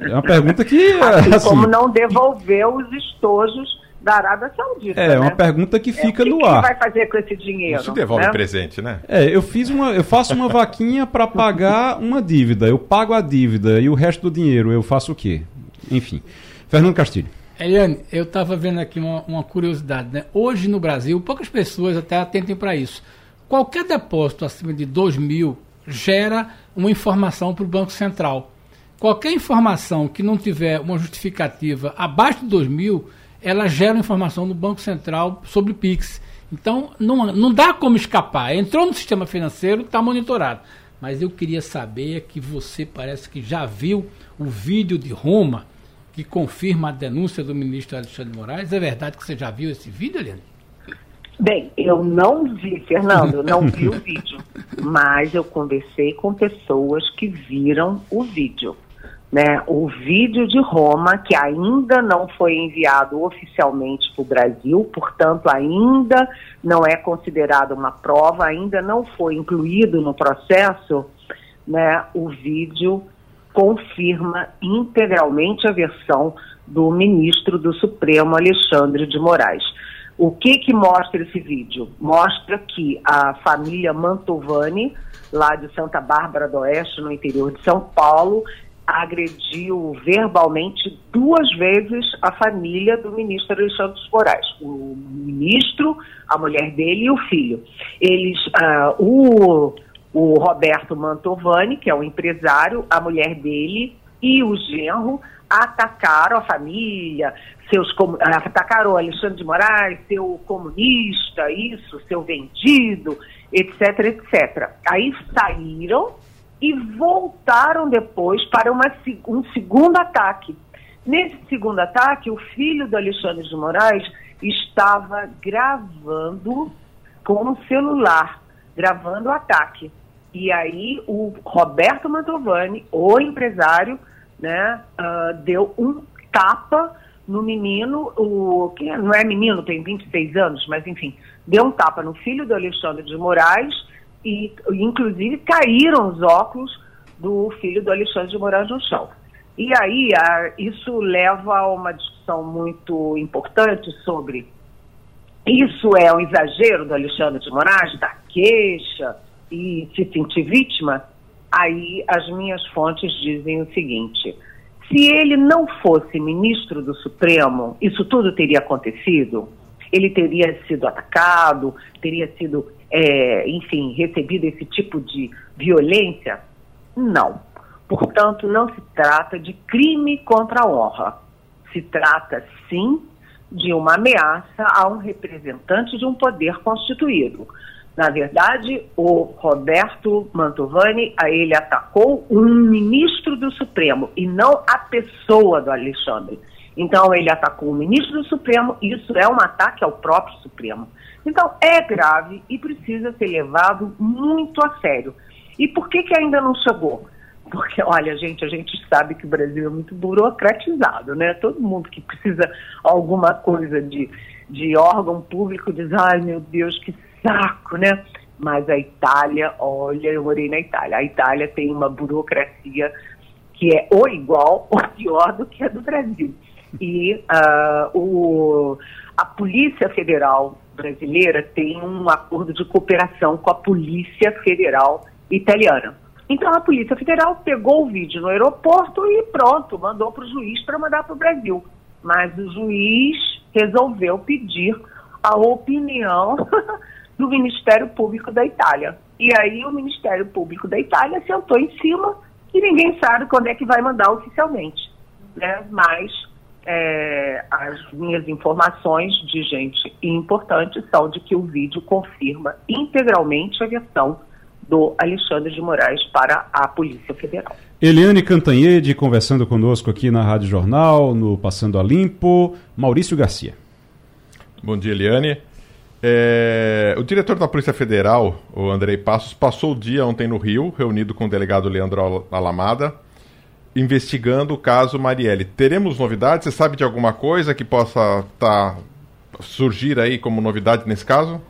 É uma pergunta que. Assim, assim, como não devolveu os estojos da Arábia Saudita. É, né? uma pergunta que fica é, no ar. O que vai fazer com esse dinheiro? Isso devolve né? presente, né? É, eu fiz uma, eu faço uma vaquinha para pagar uma dívida. Eu pago a dívida e o resto do dinheiro eu faço o quê? Enfim. Fernando Castilho. Eliane, eu estava vendo aqui uma, uma, curiosidade, né? Hoje no Brasil, poucas pessoas até atentem para isso. Qualquer depósito acima de 2 mil gera uma informação para o Banco Central. Qualquer informação que não tiver uma justificativa abaixo de 2 mil, ela gera informação no Banco Central sobre PIX. Então, não, não dá como escapar. Entrou no sistema financeiro, está monitorado. Mas eu queria saber que você parece que já viu o vídeo de Roma que confirma a denúncia do ministro Alexandre Moraes. É verdade que você já viu esse vídeo, Eliane? Bem, eu não vi, Fernando, não vi o vídeo, mas eu conversei com pessoas que viram o vídeo né, o vídeo de Roma, que ainda não foi enviado oficialmente para o Brasil, portanto, ainda não é considerado uma prova, ainda não foi incluído no processo, né, o vídeo confirma integralmente a versão do ministro do Supremo, Alexandre de Moraes. O que, que mostra esse vídeo? Mostra que a família Mantovani, lá de Santa Bárbara do Oeste, no interior de São Paulo, agrediu verbalmente duas vezes a família do ministro Alexandre de Moraes. O ministro, a mulher dele e o filho. Eles, uh, o, o Roberto Mantovani, que é o empresário, a mulher dele e o genro atacaram a família, seus atacaram Alexandre de Moraes, seu comunista, isso, seu vendido, etc, etc. Aí saíram e voltaram depois para uma, um segundo ataque. Nesse segundo ataque, o filho do Alexandre de Moraes estava gravando com o celular, gravando o ataque. E aí o Roberto Mantovani, o empresário, né, uh, deu um tapa no menino, o que não é menino, tem 26 anos, mas enfim, deu um tapa no filho do Alexandre de Moraes e inclusive caíram os óculos do filho do Alexandre de Moraes no chão. E aí a, isso leva a uma discussão muito importante sobre isso é um exagero do Alexandre de Moraes, da queixa e se sentir vítima? Aí as minhas fontes dizem o seguinte: se ele não fosse ministro do Supremo, isso tudo teria acontecido? Ele teria sido atacado, teria sido, é, enfim, recebido esse tipo de violência? Não. Portanto, não se trata de crime contra a honra. Se trata, sim, de uma ameaça a um representante de um poder constituído. Na verdade, o Roberto Mantovani, ele atacou um ministro do Supremo e não a pessoa do Alexandre. Então, ele atacou o ministro do Supremo e isso é um ataque ao próprio Supremo. Então, é grave e precisa ser levado muito a sério. E por que, que ainda não chegou? Porque, olha, gente, a gente sabe que o Brasil é muito burocratizado, né? Todo mundo que precisa alguma coisa de, de órgão público diz, ai meu Deus, que saco, né? Mas a Itália, olha, eu morei na Itália. A Itália tem uma burocracia que é ou igual ou pior do que a do Brasil. E uh, o, a Polícia Federal brasileira tem um acordo de cooperação com a Polícia Federal italiana. Então a Polícia Federal pegou o vídeo no aeroporto e pronto, mandou para o juiz para mandar para o Brasil. Mas o juiz resolveu pedir a opinião do Ministério Público da Itália. E aí o Ministério Público da Itália sentou em cima e ninguém sabe quando é que vai mandar oficialmente. Né? Mas é, as minhas informações de gente importante são de que o vídeo confirma integralmente a versão do Alexandre de Moraes para a Polícia Federal. Eliane Cantanhede conversando conosco aqui na Rádio Jornal, no Passando a Limpo. Maurício Garcia. Bom dia, Eliane. É, o diretor da Polícia Federal, o Andrei Passos, passou o dia ontem no Rio, reunido com o delegado Leandro Alamada, investigando o caso Marielle. Teremos novidades? Você sabe de alguma coisa que possa tá, surgir aí como novidade nesse caso?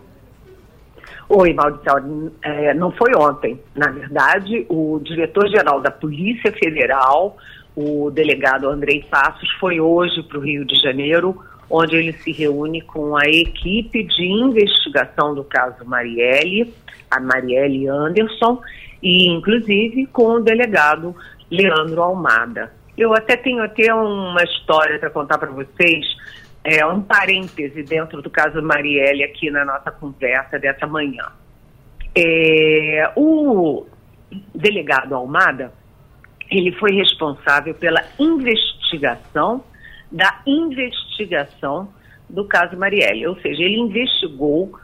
Oi, Maurício. É, não foi ontem. Na verdade, o diretor-geral da Polícia Federal, o delegado Andrei Passos, foi hoje para o Rio de Janeiro, onde ele se reúne com a equipe de investigação do caso Marielle, a Marielle Anderson, e inclusive com o delegado Leandro Almada. Eu até tenho até uma história para contar para vocês é, um parêntese dentro do caso Marielle aqui na nossa conversa dessa manhã. É, o delegado Almada, ele foi responsável pela investigação da investigação do caso Marielle, ou seja, ele investigou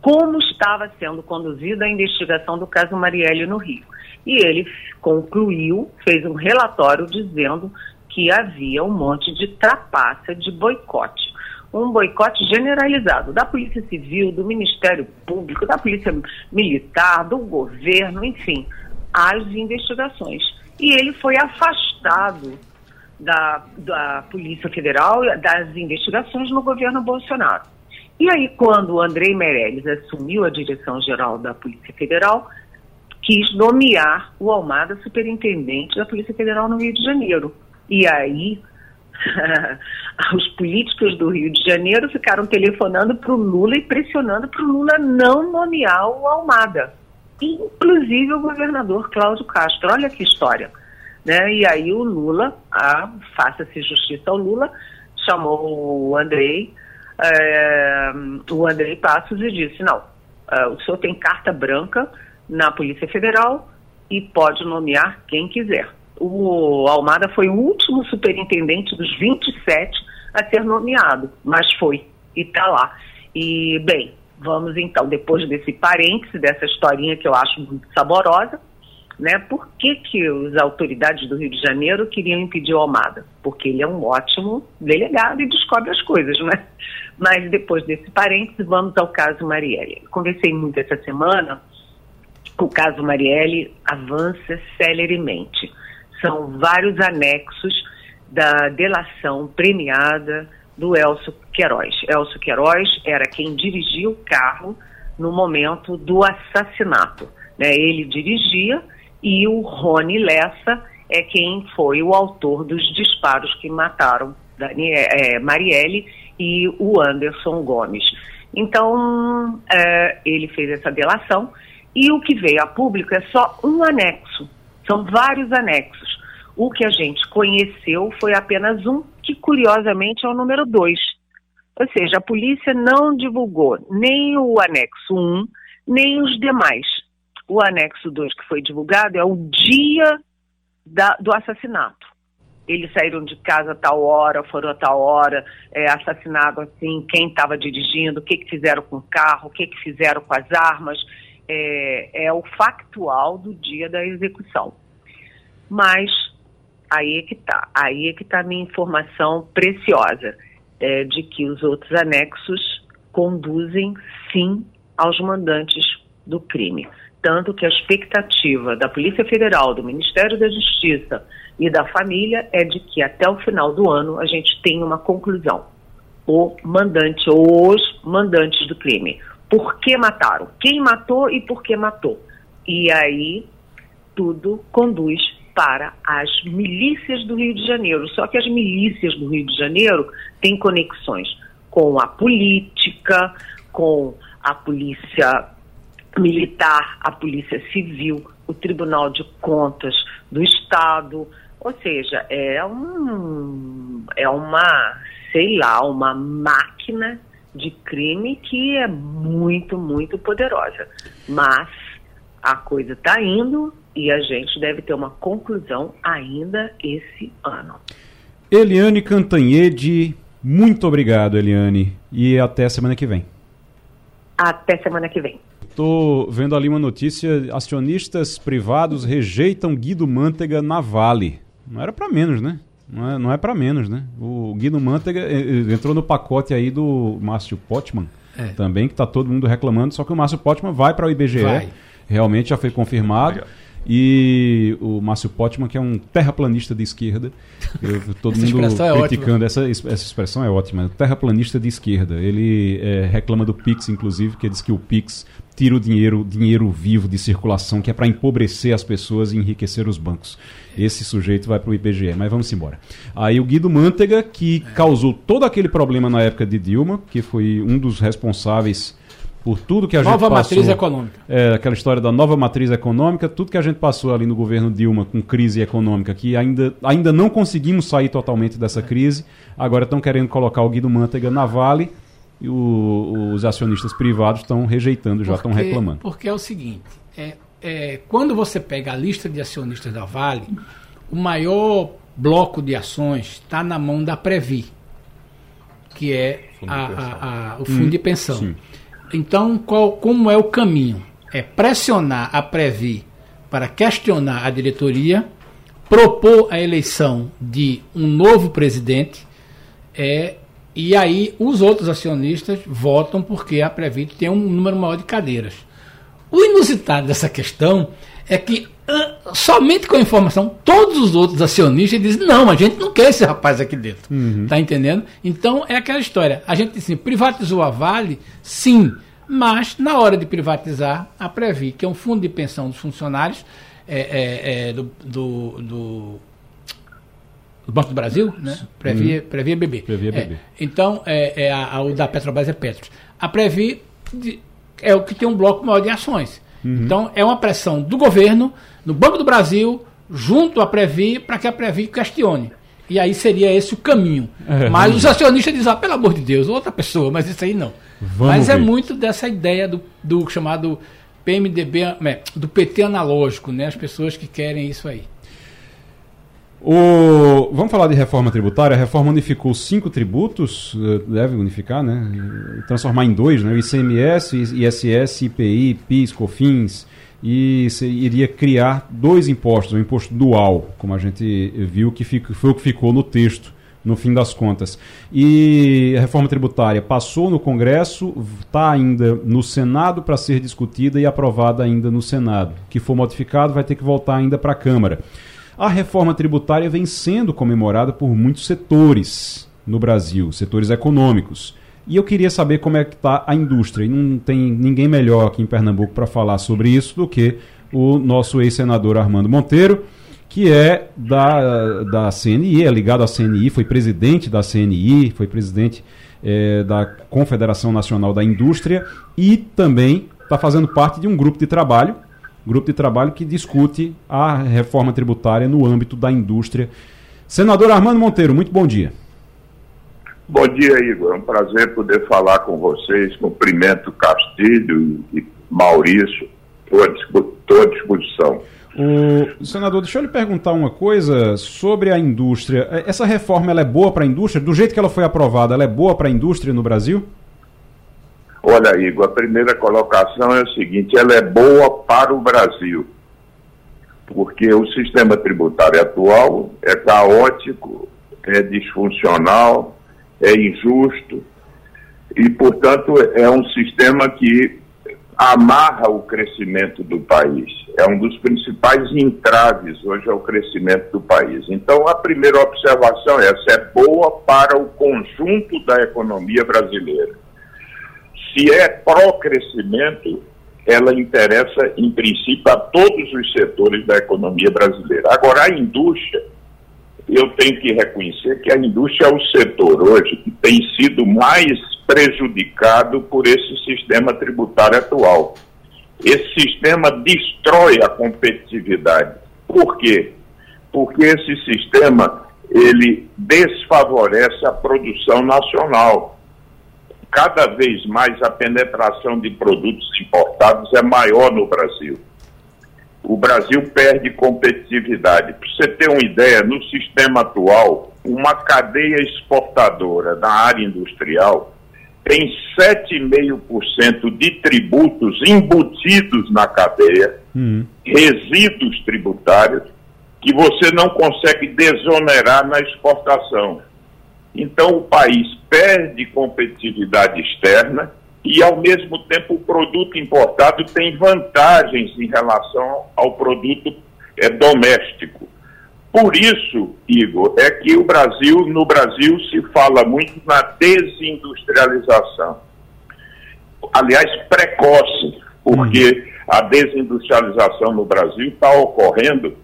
como estava sendo conduzida a investigação do caso Marielle no Rio. E ele concluiu, fez um relatório dizendo que havia um monte de trapaça, de boicote um boicote generalizado da Polícia Civil, do Ministério Público, da Polícia Militar, do governo, enfim, às investigações. E ele foi afastado da, da Polícia Federal, das investigações no governo Bolsonaro. E aí, quando o Andrei Meirelles assumiu a direção-geral da Polícia Federal, quis nomear o Almada superintendente da Polícia Federal no Rio de Janeiro. E aí os políticos do Rio de Janeiro ficaram telefonando para o Lula e pressionando para o Lula não nomear o Almada. Inclusive o governador Cláudio Castro. Olha que história. Né? E aí o Lula, ah, faça-se justiça ao Lula, chamou o Andrei, é, o Andrei Passos e disse, não, é, o senhor tem carta branca na Polícia Federal e pode nomear quem quiser o Almada foi o último superintendente dos 27 a ser nomeado, mas foi e está lá. E, bem, vamos então, depois desse parêntese, dessa historinha que eu acho muito saborosa, né, por que, que as autoridades do Rio de Janeiro queriam impedir o Almada? Porque ele é um ótimo delegado e descobre as coisas, né? Mas depois desse parêntese, vamos ao caso Marielle. Conversei muito essa semana o caso Marielle avança celeremente. São vários anexos da delação premiada do Elcio Queiroz. Elcio Queiroz era quem dirigia o carro no momento do assassinato. Né? Ele dirigia e o Rony Lessa é quem foi o autor dos disparos que mataram Daniel, é, Marielle e o Anderson Gomes. Então, é, ele fez essa delação e o que veio a público é só um anexo, são vários anexos. O que a gente conheceu foi apenas um, que curiosamente é o número dois. Ou seja, a polícia não divulgou nem o anexo 1, nem os demais. O anexo 2 que foi divulgado é o dia da, do assassinato. Eles saíram de casa a tal hora, foram a tal hora, é, assassinado assim, quem estava dirigindo, o que, que fizeram com o carro, o que, que fizeram com as armas. É, é o factual do dia da execução. Mas aí é que está, aí é que está a minha informação preciosa, é, de que os outros anexos conduzem sim aos mandantes do crime tanto que a expectativa da Polícia Federal, do Ministério da Justiça e da família é de que até o final do ano a gente tenha uma conclusão. O mandante ou os mandantes do crime. Por que mataram? Quem matou e por que matou? E aí tudo conduz para as milícias do Rio de Janeiro. Só que as milícias do Rio de Janeiro têm conexões com a política, com a polícia militar, a Polícia Civil, o Tribunal de Contas do Estado. Ou seja, é, um, é uma, sei lá, uma máquina de crime que é muito, muito poderosa. Mas a coisa está indo e a gente deve ter uma conclusão ainda esse ano. Eliane Cantanhede, muito obrigado, Eliane, e até semana que vem. Até semana que vem. Estou vendo ali uma notícia: acionistas privados rejeitam Guido Mantega na Vale. Não era para menos, né? Não é, não é para menos, né? O Guido Mantega entrou no pacote aí do Márcio Potman, é. também, que está todo mundo reclamando, só que o Márcio Potman vai para o IBGE. Vai. Realmente já foi confirmado. E o Márcio Potman, que é um terraplanista de esquerda. Eu, todo essa mundo é criticando. É essa, essa expressão é ótima. Terraplanista de esquerda. Ele é, reclama do Pix, inclusive, que diz que o Pix tira o dinheiro, dinheiro vivo de circulação, que é para empobrecer as pessoas e enriquecer os bancos. Esse sujeito vai para o IBGE, mas vamos embora. Aí o Guido Mantega, que causou todo aquele problema na época de Dilma, que foi um dos responsáveis por tudo que a nova gente passou. Nova matriz econômica. É, aquela história da nova matriz econômica, tudo que a gente passou ali no governo Dilma com crise econômica, que ainda, ainda não conseguimos sair totalmente dessa crise, agora estão querendo colocar o Guido Mantega na Vale e o, os acionistas privados estão rejeitando, já estão reclamando. Porque é o seguinte, é, é, quando você pega a lista de acionistas da Vale, o maior bloco de ações está na mão da Previ, que é a, a, a, o fundo hum, de pensão. Sim. Então, qual, como é o caminho? É pressionar a Previ para questionar a diretoria, propor a eleição de um novo presidente, é e aí os outros acionistas votam porque a Previt tem um número maior de cadeiras. O inusitado dessa questão é que uh, somente com a informação, todos os outros acionistas dizem, não, a gente não quer esse rapaz aqui dentro. Uhum. Tá entendendo? Então é aquela história. A gente assim, privatizou a Vale, sim, mas na hora de privatizar, a Previ, que é um fundo de pensão dos funcionários é, é, é, do, do, do do Banco do Brasil, né? Previ. Previ é BB. Previ é BB. É, então, é, é a, a, o da Petrobras é Petros. A Previ de, é o que tem um bloco maior de ações. Uhum. Então, é uma pressão do governo, no Banco do Brasil, junto à Previ, para que a Previ questione. E aí seria esse o caminho. É, mas os acionistas dizem, ah, pelo amor de Deus, outra pessoa, mas isso aí não. Vamos mas é ver. é muito dessa ideia do, do chamado PMDB, é, do PT analógico, né? As pessoas que querem isso aí. O, vamos falar de reforma tributária. A reforma unificou cinco tributos, eh, deve unificar, né? Transformar em dois, né? ICMS, ISS, IPI, PIS, COFINS. E iria criar dois impostos, um imposto dual, como a gente viu que foi o que ficou no texto no fim das contas. E a reforma tributária passou no Congresso, está ainda no Senado para ser discutida e aprovada ainda no Senado. O que for modificado vai ter que voltar ainda para a Câmara. A reforma tributária vem sendo comemorada por muitos setores no Brasil, setores econômicos. E eu queria saber como é que está a indústria. E não tem ninguém melhor aqui em Pernambuco para falar sobre isso do que o nosso ex-senador Armando Monteiro que é da, da CNI, é ligado à CNI, foi presidente da CNI, foi presidente é, da Confederação Nacional da Indústria e também está fazendo parte de um grupo de trabalho, grupo de trabalho que discute a reforma tributária no âmbito da indústria. Senador Armando Monteiro, muito bom dia. Bom dia, Igor. É um prazer poder falar com vocês. Cumprimento Castilho e Maurício. Estou à disposição. O senador, deixa eu lhe perguntar uma coisa sobre a indústria. É, essa reforma ela é boa para a indústria? Do jeito que ela foi aprovada, ela é boa para a indústria no Brasil? Olha, Igor, a primeira colocação é o seguinte: ela é boa para o Brasil, porque o sistema tributário atual é caótico, é disfuncional, é injusto e, portanto, é um sistema que amarra o crescimento do país. É um dos principais entraves hoje ao crescimento do país. Então, a primeira observação é essa: é boa para o conjunto da economia brasileira. Se é pró-crescimento, ela interessa, em princípio, a todos os setores da economia brasileira. Agora, a indústria, eu tenho que reconhecer que a indústria é o setor hoje que tem sido mais prejudicado por esse sistema tributário atual. Esse sistema destrói a competitividade. Por quê? Porque esse sistema ele desfavorece a produção nacional. Cada vez mais a penetração de produtos importados é maior no Brasil. O Brasil perde competitividade. Para você ter uma ideia, no sistema atual, uma cadeia exportadora da área industrial tem 7,5% de tributos embutidos na cadeia, uhum. resíduos tributários, que você não consegue desonerar na exportação. Então, o país perde competitividade externa e, ao mesmo tempo, o produto importado tem vantagens em relação ao produto é, doméstico. Por isso, Igor, é que o Brasil, no Brasil, se fala muito na desindustrialização. Aliás, precoce, porque uhum. a desindustrialização no Brasil está ocorrendo,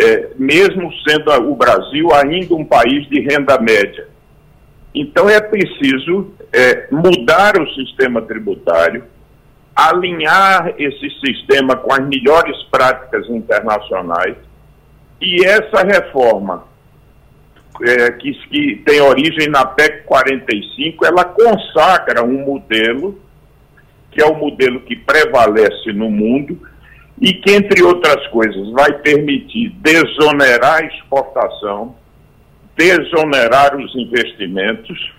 é, mesmo sendo o Brasil ainda um país de renda média. Então é preciso é, mudar o sistema tributário, alinhar esse sistema com as melhores práticas internacionais. E essa reforma, é, que, que tem origem na PEC 45, ela consagra um modelo, que é o modelo que prevalece no mundo, e que, entre outras coisas, vai permitir desonerar a exportação, desonerar os investimentos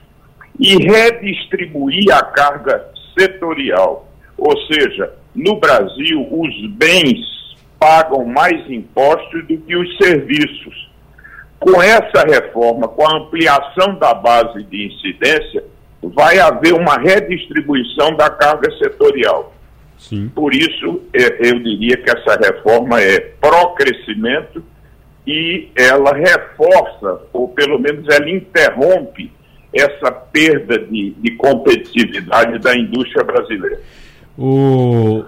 e redistribuir a carga setorial. Ou seja, no Brasil, os bens pagam mais impostos do que os serviços. Com essa reforma, com a ampliação da base de incidência, vai haver uma redistribuição da carga setorial. Sim. Por isso, eu diria que essa reforma é pró-crescimento e ela reforça, ou pelo menos ela interrompe, essa perda de, de competitividade da indústria brasileira. O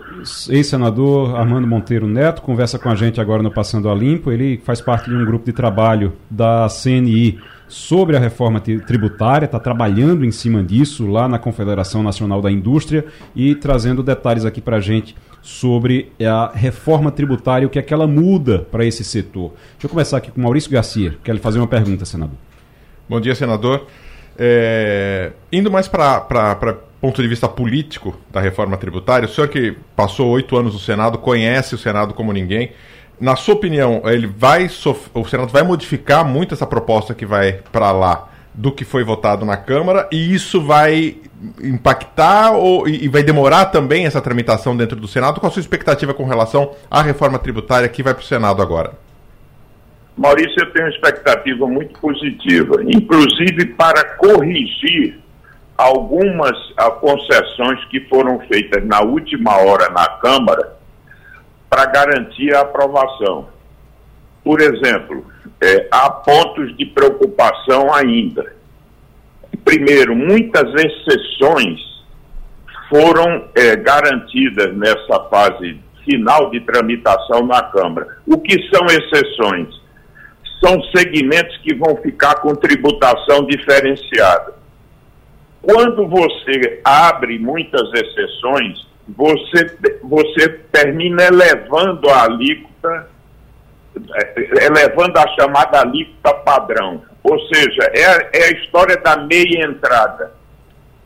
ex-senador Armando Monteiro Neto conversa com a gente agora no Passando a Limpo. Ele faz parte de um grupo de trabalho da CNI sobre a reforma tributária, está trabalhando em cima disso lá na Confederação Nacional da Indústria e trazendo detalhes aqui para a gente sobre a reforma tributária, o que é que ela muda para esse setor. Deixa eu começar aqui com Maurício Garcia. Quero lhe fazer uma pergunta, senador. Bom dia, senador. É, indo mais para ponto de vista político da reforma tributária, o senhor que passou oito anos no Senado, conhece o Senado como ninguém. Na sua opinião, ele vai o Senado vai modificar muito essa proposta que vai para lá do que foi votado na Câmara e isso vai impactar ou, e vai demorar também essa tramitação dentro do Senado? Qual a sua expectativa com relação à reforma tributária que vai para o Senado agora? Maurício, eu tenho uma expectativa muito positiva, inclusive para corrigir algumas concessões que foram feitas na última hora na Câmara para garantir a aprovação. Por exemplo, é, há pontos de preocupação ainda. Primeiro, muitas exceções foram é, garantidas nessa fase final de tramitação na Câmara. O que são exceções? São segmentos que vão ficar com tributação diferenciada. Quando você abre muitas exceções, você, você termina elevando a alíquota, elevando a chamada alíquota padrão. Ou seja, é, é a história da meia entrada.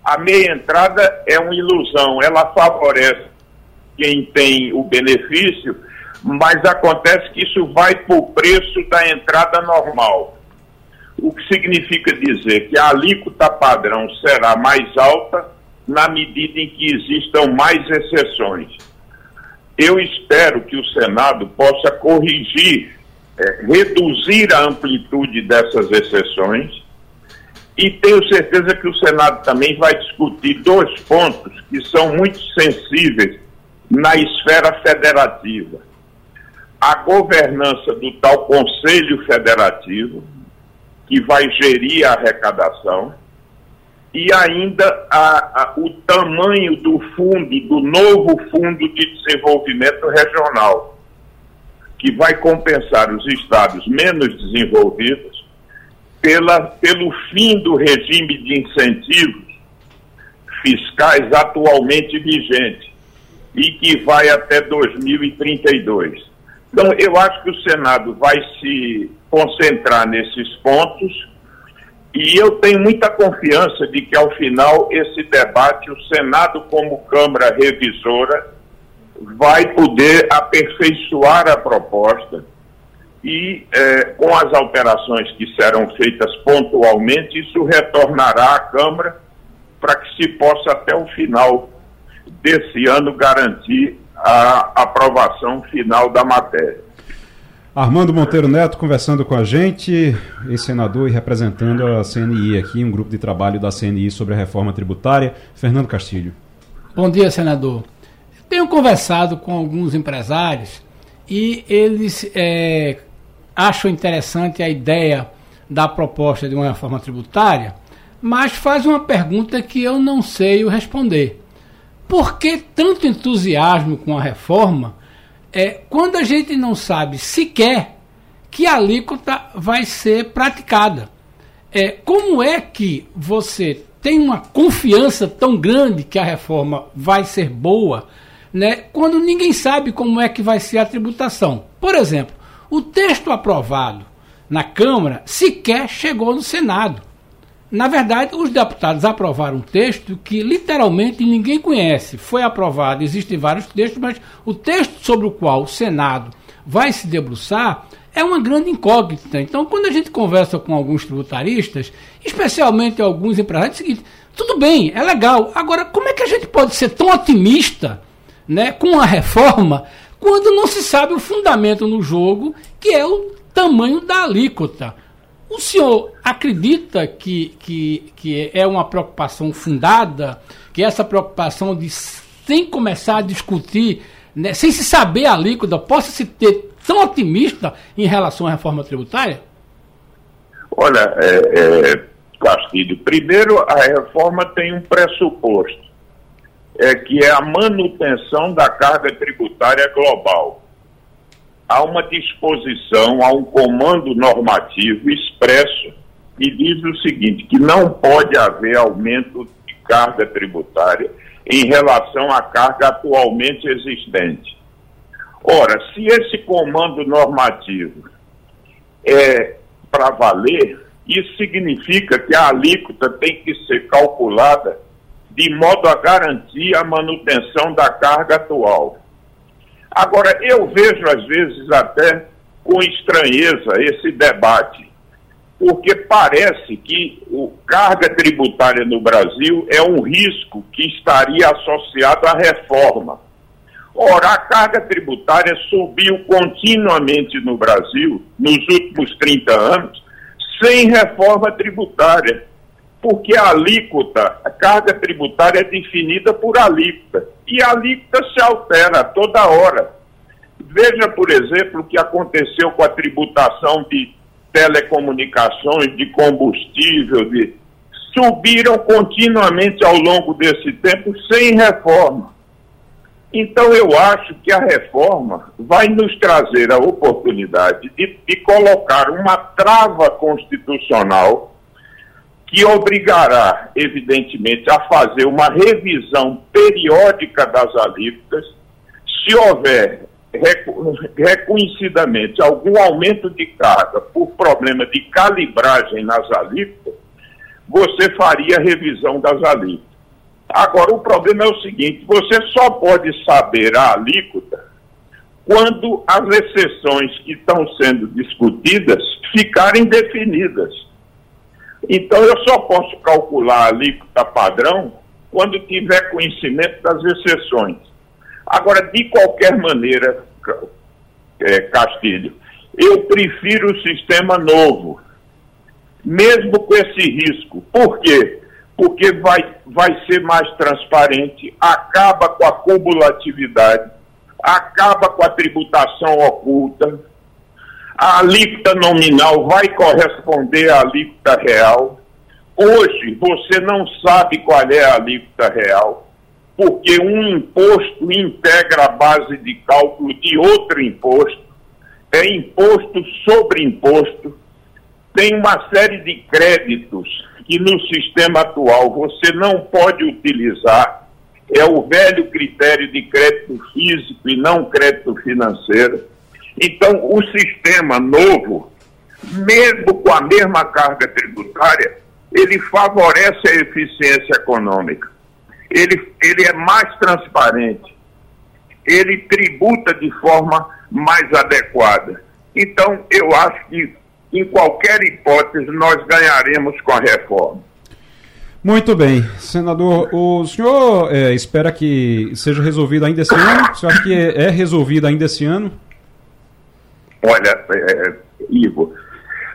A meia entrada é uma ilusão, ela favorece quem tem o benefício, mas acontece que isso vai para o preço da entrada normal. O que significa dizer que a alíquota padrão será mais alta na medida em que existam mais exceções. Eu espero que o Senado possa corrigir, é, reduzir a amplitude dessas exceções e tenho certeza que o Senado também vai discutir dois pontos que são muito sensíveis na esfera federativa. A governança do tal Conselho Federativo, que vai gerir a arrecadação, e ainda a, a, o tamanho do fundo, do novo Fundo de Desenvolvimento Regional, que vai compensar os estados menos desenvolvidos pela, pelo fim do regime de incentivos fiscais atualmente vigente e que vai até 2032. Então, eu acho que o Senado vai se concentrar nesses pontos e eu tenho muita confiança de que, ao final, esse debate, o Senado, como Câmara Revisora, vai poder aperfeiçoar a proposta e, eh, com as alterações que serão feitas pontualmente, isso retornará à Câmara para que se possa, até o final desse ano, garantir a aprovação final da matéria. Armando Monteiro Neto conversando com a gente, ex-senador e representando a CNI aqui, um grupo de trabalho da CNI sobre a reforma tributária. Fernando Castilho. Bom dia, senador. Tenho conversado com alguns empresários e eles é, acham interessante a ideia da proposta de uma reforma tributária, mas faz uma pergunta que eu não sei responder. Por que tanto entusiasmo com a reforma? É, quando a gente não sabe sequer que alíquota vai ser praticada. É, como é que você tem uma confiança tão grande que a reforma vai ser boa, né, quando ninguém sabe como é que vai ser a tributação? Por exemplo, o texto aprovado na Câmara sequer chegou no Senado. Na verdade, os deputados aprovaram um texto que literalmente ninguém conhece. Foi aprovado, existem vários textos, mas o texto sobre o qual o Senado vai se debruçar é uma grande incógnita. Então, quando a gente conversa com alguns tributaristas, especialmente alguns empresários, é o seguinte: tudo bem, é legal. Agora, como é que a gente pode ser tão otimista né, com a reforma quando não se sabe o fundamento no jogo, que é o tamanho da alíquota? O senhor acredita que, que, que é uma preocupação fundada, que essa preocupação de, sem começar a discutir, né, sem se saber a alíquota, possa se ter tão otimista em relação à reforma tributária? Olha, é, é, Castilho, primeiro a reforma tem um pressuposto, é que é a manutenção da carga tributária global há uma disposição, há um comando normativo expresso e diz o seguinte, que não pode haver aumento de carga tributária em relação à carga atualmente existente. Ora, se esse comando normativo é para valer, isso significa que a alíquota tem que ser calculada de modo a garantir a manutenção da carga atual. Agora, eu vejo às vezes até com estranheza esse debate, porque parece que o carga tributária no Brasil é um risco que estaria associado à reforma. Ora, a carga tributária subiu continuamente no Brasil nos últimos 30 anos, sem reforma tributária, porque a alíquota, a carga tributária é definida por alíquota, e a alíquota se altera toda hora. Veja, por exemplo, o que aconteceu com a tributação de telecomunicações, de combustível, de... subiram continuamente ao longo desse tempo sem reforma. Então, eu acho que a reforma vai nos trazer a oportunidade de, de colocar uma trava constitucional que obrigará, evidentemente, a fazer uma revisão periódica das alíquotas. Se houver reconhecidamente algum aumento de carga por problema de calibragem nas alíquotas, você faria revisão das alíquotas. Agora, o problema é o seguinte: você só pode saber a alíquota quando as exceções que estão sendo discutidas ficarem definidas. Então, eu só posso calcular a alíquota padrão quando tiver conhecimento das exceções. Agora, de qualquer maneira, é, Castilho, eu prefiro o sistema novo, mesmo com esse risco. Por quê? Porque vai, vai ser mais transparente, acaba com a cumulatividade, acaba com a tributação oculta, a alíquota nominal vai corresponder à alíquota real. Hoje, você não sabe qual é a alíquota real, porque um imposto integra a base de cálculo de outro imposto, é imposto sobre imposto, tem uma série de créditos que no sistema atual você não pode utilizar, é o velho critério de crédito físico e não crédito financeiro. Então, o sistema novo, mesmo com a mesma carga tributária, ele favorece a eficiência econômica. Ele, ele é mais transparente. Ele tributa de forma mais adequada. Então, eu acho que, em qualquer hipótese, nós ganharemos com a reforma. Muito bem. Senador, o senhor é, espera que seja resolvido ainda esse ano? O senhor acha que é, é resolvido ainda esse ano? Olha, é, é, Ivo,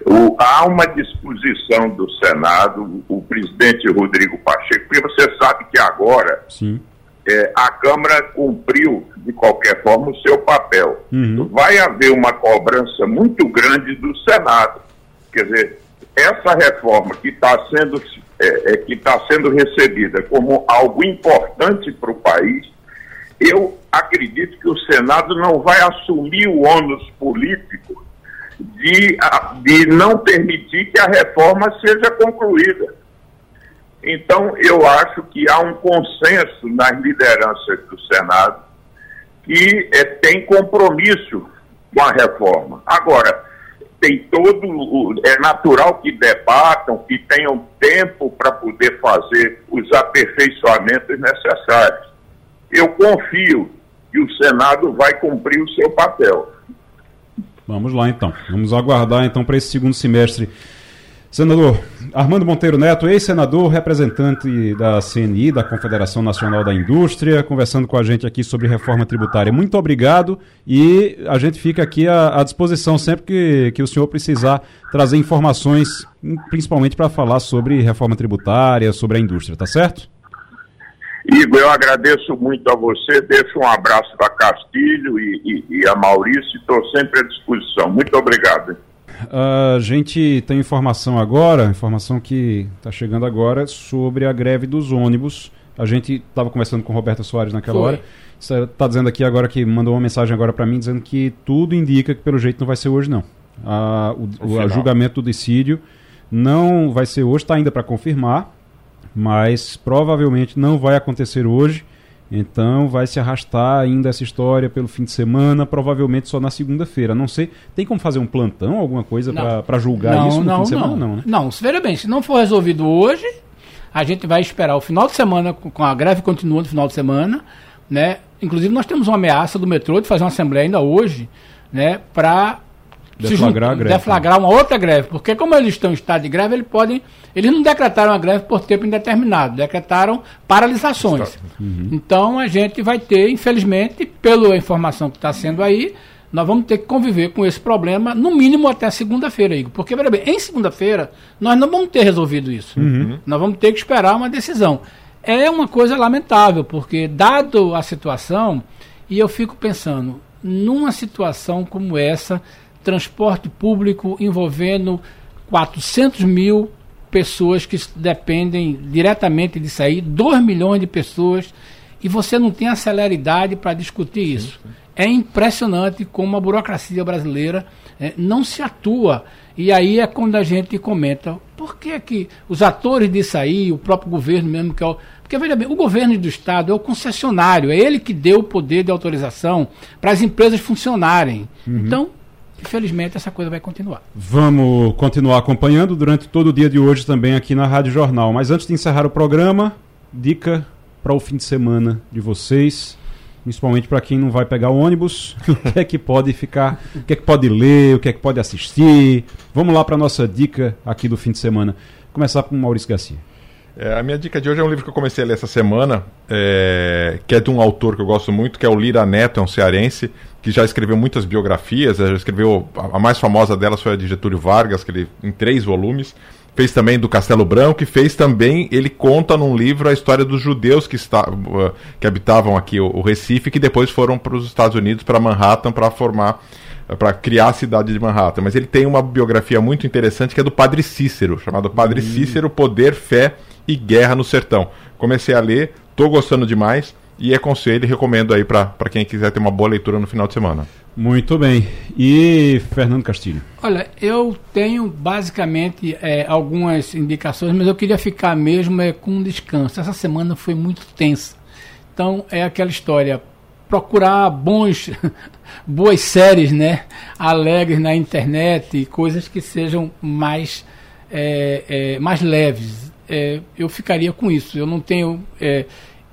o, há uma disposição do Senado, o, presidente Rodrigo Pacheco, porque você sabe que agora é, a Câmara cumpriu, de qualquer forma, o seu papel. Uhum. Vai haver uma cobrança muito grande do Senado. Quer dizer, essa reforma que está sendo, é, é, que tá sendo recebida como algo importante para o país, eu acredito que o Senado não vai assumir o ônus político de, de não permitir que a reforma seja concluída. Então, eu acho que há um consenso nas lideranças do Senado que é, tem compromisso com a reforma. Agora, tem todo. É natural que debatam, que tenham tempo para poder fazer os aperfeiçoamentos necessários eu confio que o Senado vai cumprir o seu papel. Vamos lá então. Vamos aguardar então para esse segundo semestre. Senador Armando Monteiro Neto, ex-senador, representante da CNI, da Confederação Nacional da Indústria, conversando com a gente aqui sobre reforma tributária. Muito obrigado e a gente fica aqui à, à disposição sempre que, que o senhor precisar trazer informações, principalmente para falar sobre reforma tributária, sobre a indústria, tá certo? Igor, eu agradeço muito a você, deixo um abraço da Castilho e, e, e a Maurício, estou sempre à disposição. Muito obrigado. A gente tem informação agora, informação que está chegando agora, sobre a greve dos ônibus. A gente estava conversando com o Roberto Soares naquela Foi. hora. Está dizendo aqui agora que mandou uma mensagem agora para mim dizendo que tudo indica que pelo jeito não vai ser hoje não. A, o, o julgamento do decídio não vai ser hoje, está ainda para confirmar mas provavelmente não vai acontecer hoje. Então vai se arrastar ainda essa história pelo fim de semana, provavelmente só na segunda-feira. Não sei, tem como fazer um plantão, alguma coisa para julgar não, isso no não, fim de semana? Não, não, né? Não, veja bem, se não for resolvido hoje, a gente vai esperar o final de semana, com a greve continua no final de semana, né? Inclusive nós temos uma ameaça do metrô de fazer uma assembleia ainda hoje, né, para deflagrar, greve, deflagrar uma outra greve, porque como eles estão em estado de greve, eles podem, eles não decretaram a greve por tempo indeterminado, decretaram paralisações. Uhum. Então a gente vai ter, infelizmente, pela informação que está sendo aí, nós vamos ter que conviver com esse problema, no mínimo até segunda-feira, Igor. Porque, veja bem, em segunda-feira, nós não vamos ter resolvido isso. Uhum. Nós vamos ter que esperar uma decisão. É uma coisa lamentável, porque, dado a situação, e eu fico pensando, numa situação como essa, transporte público envolvendo 400 mil pessoas que dependem diretamente disso aí, 2 milhões de pessoas, e você não tem a celeridade para discutir isso. É impressionante como a burocracia brasileira é, não se atua. E aí é quando a gente comenta, por que, que os atores disso aí, o próprio governo mesmo, que é o, porque, veja bem, o governo do Estado é o concessionário, é ele que deu o poder de autorização para as empresas funcionarem. Uhum. Então, infelizmente, essa coisa vai continuar. Vamos continuar acompanhando durante todo o dia de hoje também aqui na Rádio Jornal. Mas antes de encerrar o programa, dica para o fim de semana de vocês principalmente para quem não vai pegar ônibus, o que é que pode ficar, o que é que pode ler, o que é que pode assistir. Vamos lá para nossa dica aqui do fim de semana. Começar com o Maurício Garcia. É, a minha dica de hoje é um livro que eu comecei a ler essa semana, é, que é de um autor que eu gosto muito, que é o Lira Neto, é um cearense, que já escreveu muitas biografias, já escreveu, a mais famosa delas foi a de Getúlio Vargas, que ele, em três volumes, fez também do Castelo Branco e fez também, ele conta num livro a história dos judeus que, está, uh, que habitavam aqui o, o Recife, que depois foram para os Estados Unidos, para Manhattan, para formar para criar a cidade de Manhattan. Mas ele tem uma biografia muito interessante que é do Padre Cícero, chamado Padre hum. Cícero, Poder, Fé e Guerra no Sertão. Comecei a ler, tô gostando demais e aconselho e recomendo aí para quem quiser ter uma boa leitura no final de semana. Muito bem. E Fernando Castilho? Olha, eu tenho basicamente é, algumas indicações, mas eu queria ficar mesmo é, com um descanso. Essa semana foi muito tensa. Então é aquela história, procurar bons, boas séries, né? Alegres na internet, coisas que sejam mais, é, é, mais leves é, eu ficaria com isso. Eu não tenho. É,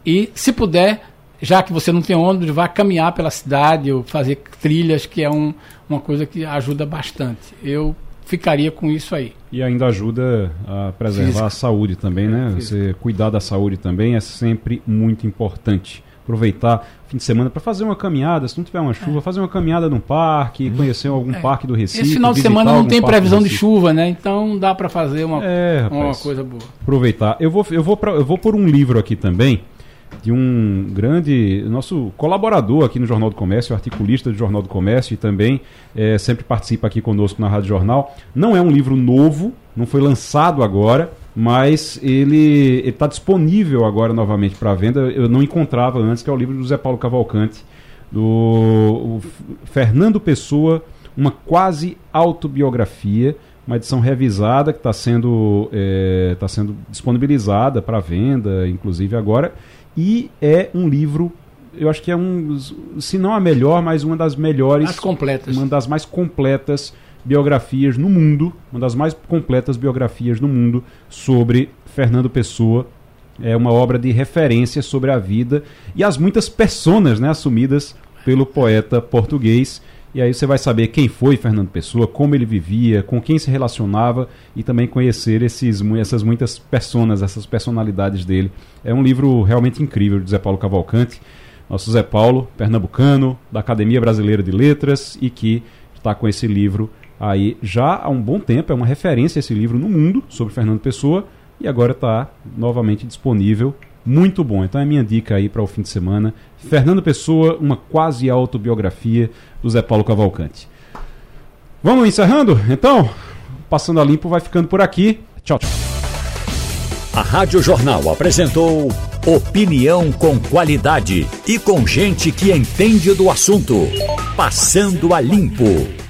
e se puder, já que você não tem ônibus, vá caminhar pela cidade ou fazer trilhas, que é um, uma coisa que ajuda bastante. Eu ficaria com isso aí. E ainda ajuda a preservar Física. a saúde também, né? É, você cuidar da saúde também é sempre muito importante aproveitar fim de semana para fazer uma caminhada, se não tiver uma chuva, é. fazer uma caminhada num parque, uhum. conhecer algum é. parque do Recife. Esse final de semana não tem previsão de chuva, né? Então dá para fazer uma, é, rapaz, uma coisa boa. Aproveitar. Eu vou, eu vou, pra, eu vou por um livro aqui também de um grande nosso colaborador aqui no Jornal do Comércio, articulista do Jornal do Comércio e também é, sempre participa aqui conosco na Rádio Jornal. Não é um livro novo, não foi lançado agora, mas ele está disponível agora novamente para venda. Eu não encontrava antes, que é o livro do José Paulo Cavalcante, do Fernando Pessoa, uma quase autobiografia, uma edição revisada que está sendo, é, tá sendo disponibilizada para venda, inclusive agora, e é um livro eu acho que é um, se não a melhor, mas uma das melhores, As completas. uma das mais completas biografias no mundo, uma das mais completas biografias no mundo sobre Fernando Pessoa. É uma obra de referência sobre a vida e as muitas personas né, assumidas pelo poeta português. E aí você vai saber quem foi Fernando Pessoa, como ele vivia, com quem se relacionava e também conhecer esses, essas muitas personas, essas personalidades dele. É um livro realmente incrível de Zé Paulo Cavalcante. Nosso Zé Paulo, pernambucano, da Academia Brasileira de Letras e que está com esse livro aí já há um bom tempo, é uma referência esse livro no mundo sobre Fernando Pessoa e agora está novamente disponível. Muito bom. Então é minha dica aí para o fim de semana. Fernando Pessoa, uma quase autobiografia do Zé Paulo Cavalcante. Vamos encerrando? Então, passando a limpo vai ficando por aqui. Tchau, tchau. A Rádio Jornal apresentou opinião com qualidade e com gente que entende do assunto. Passando a limpo.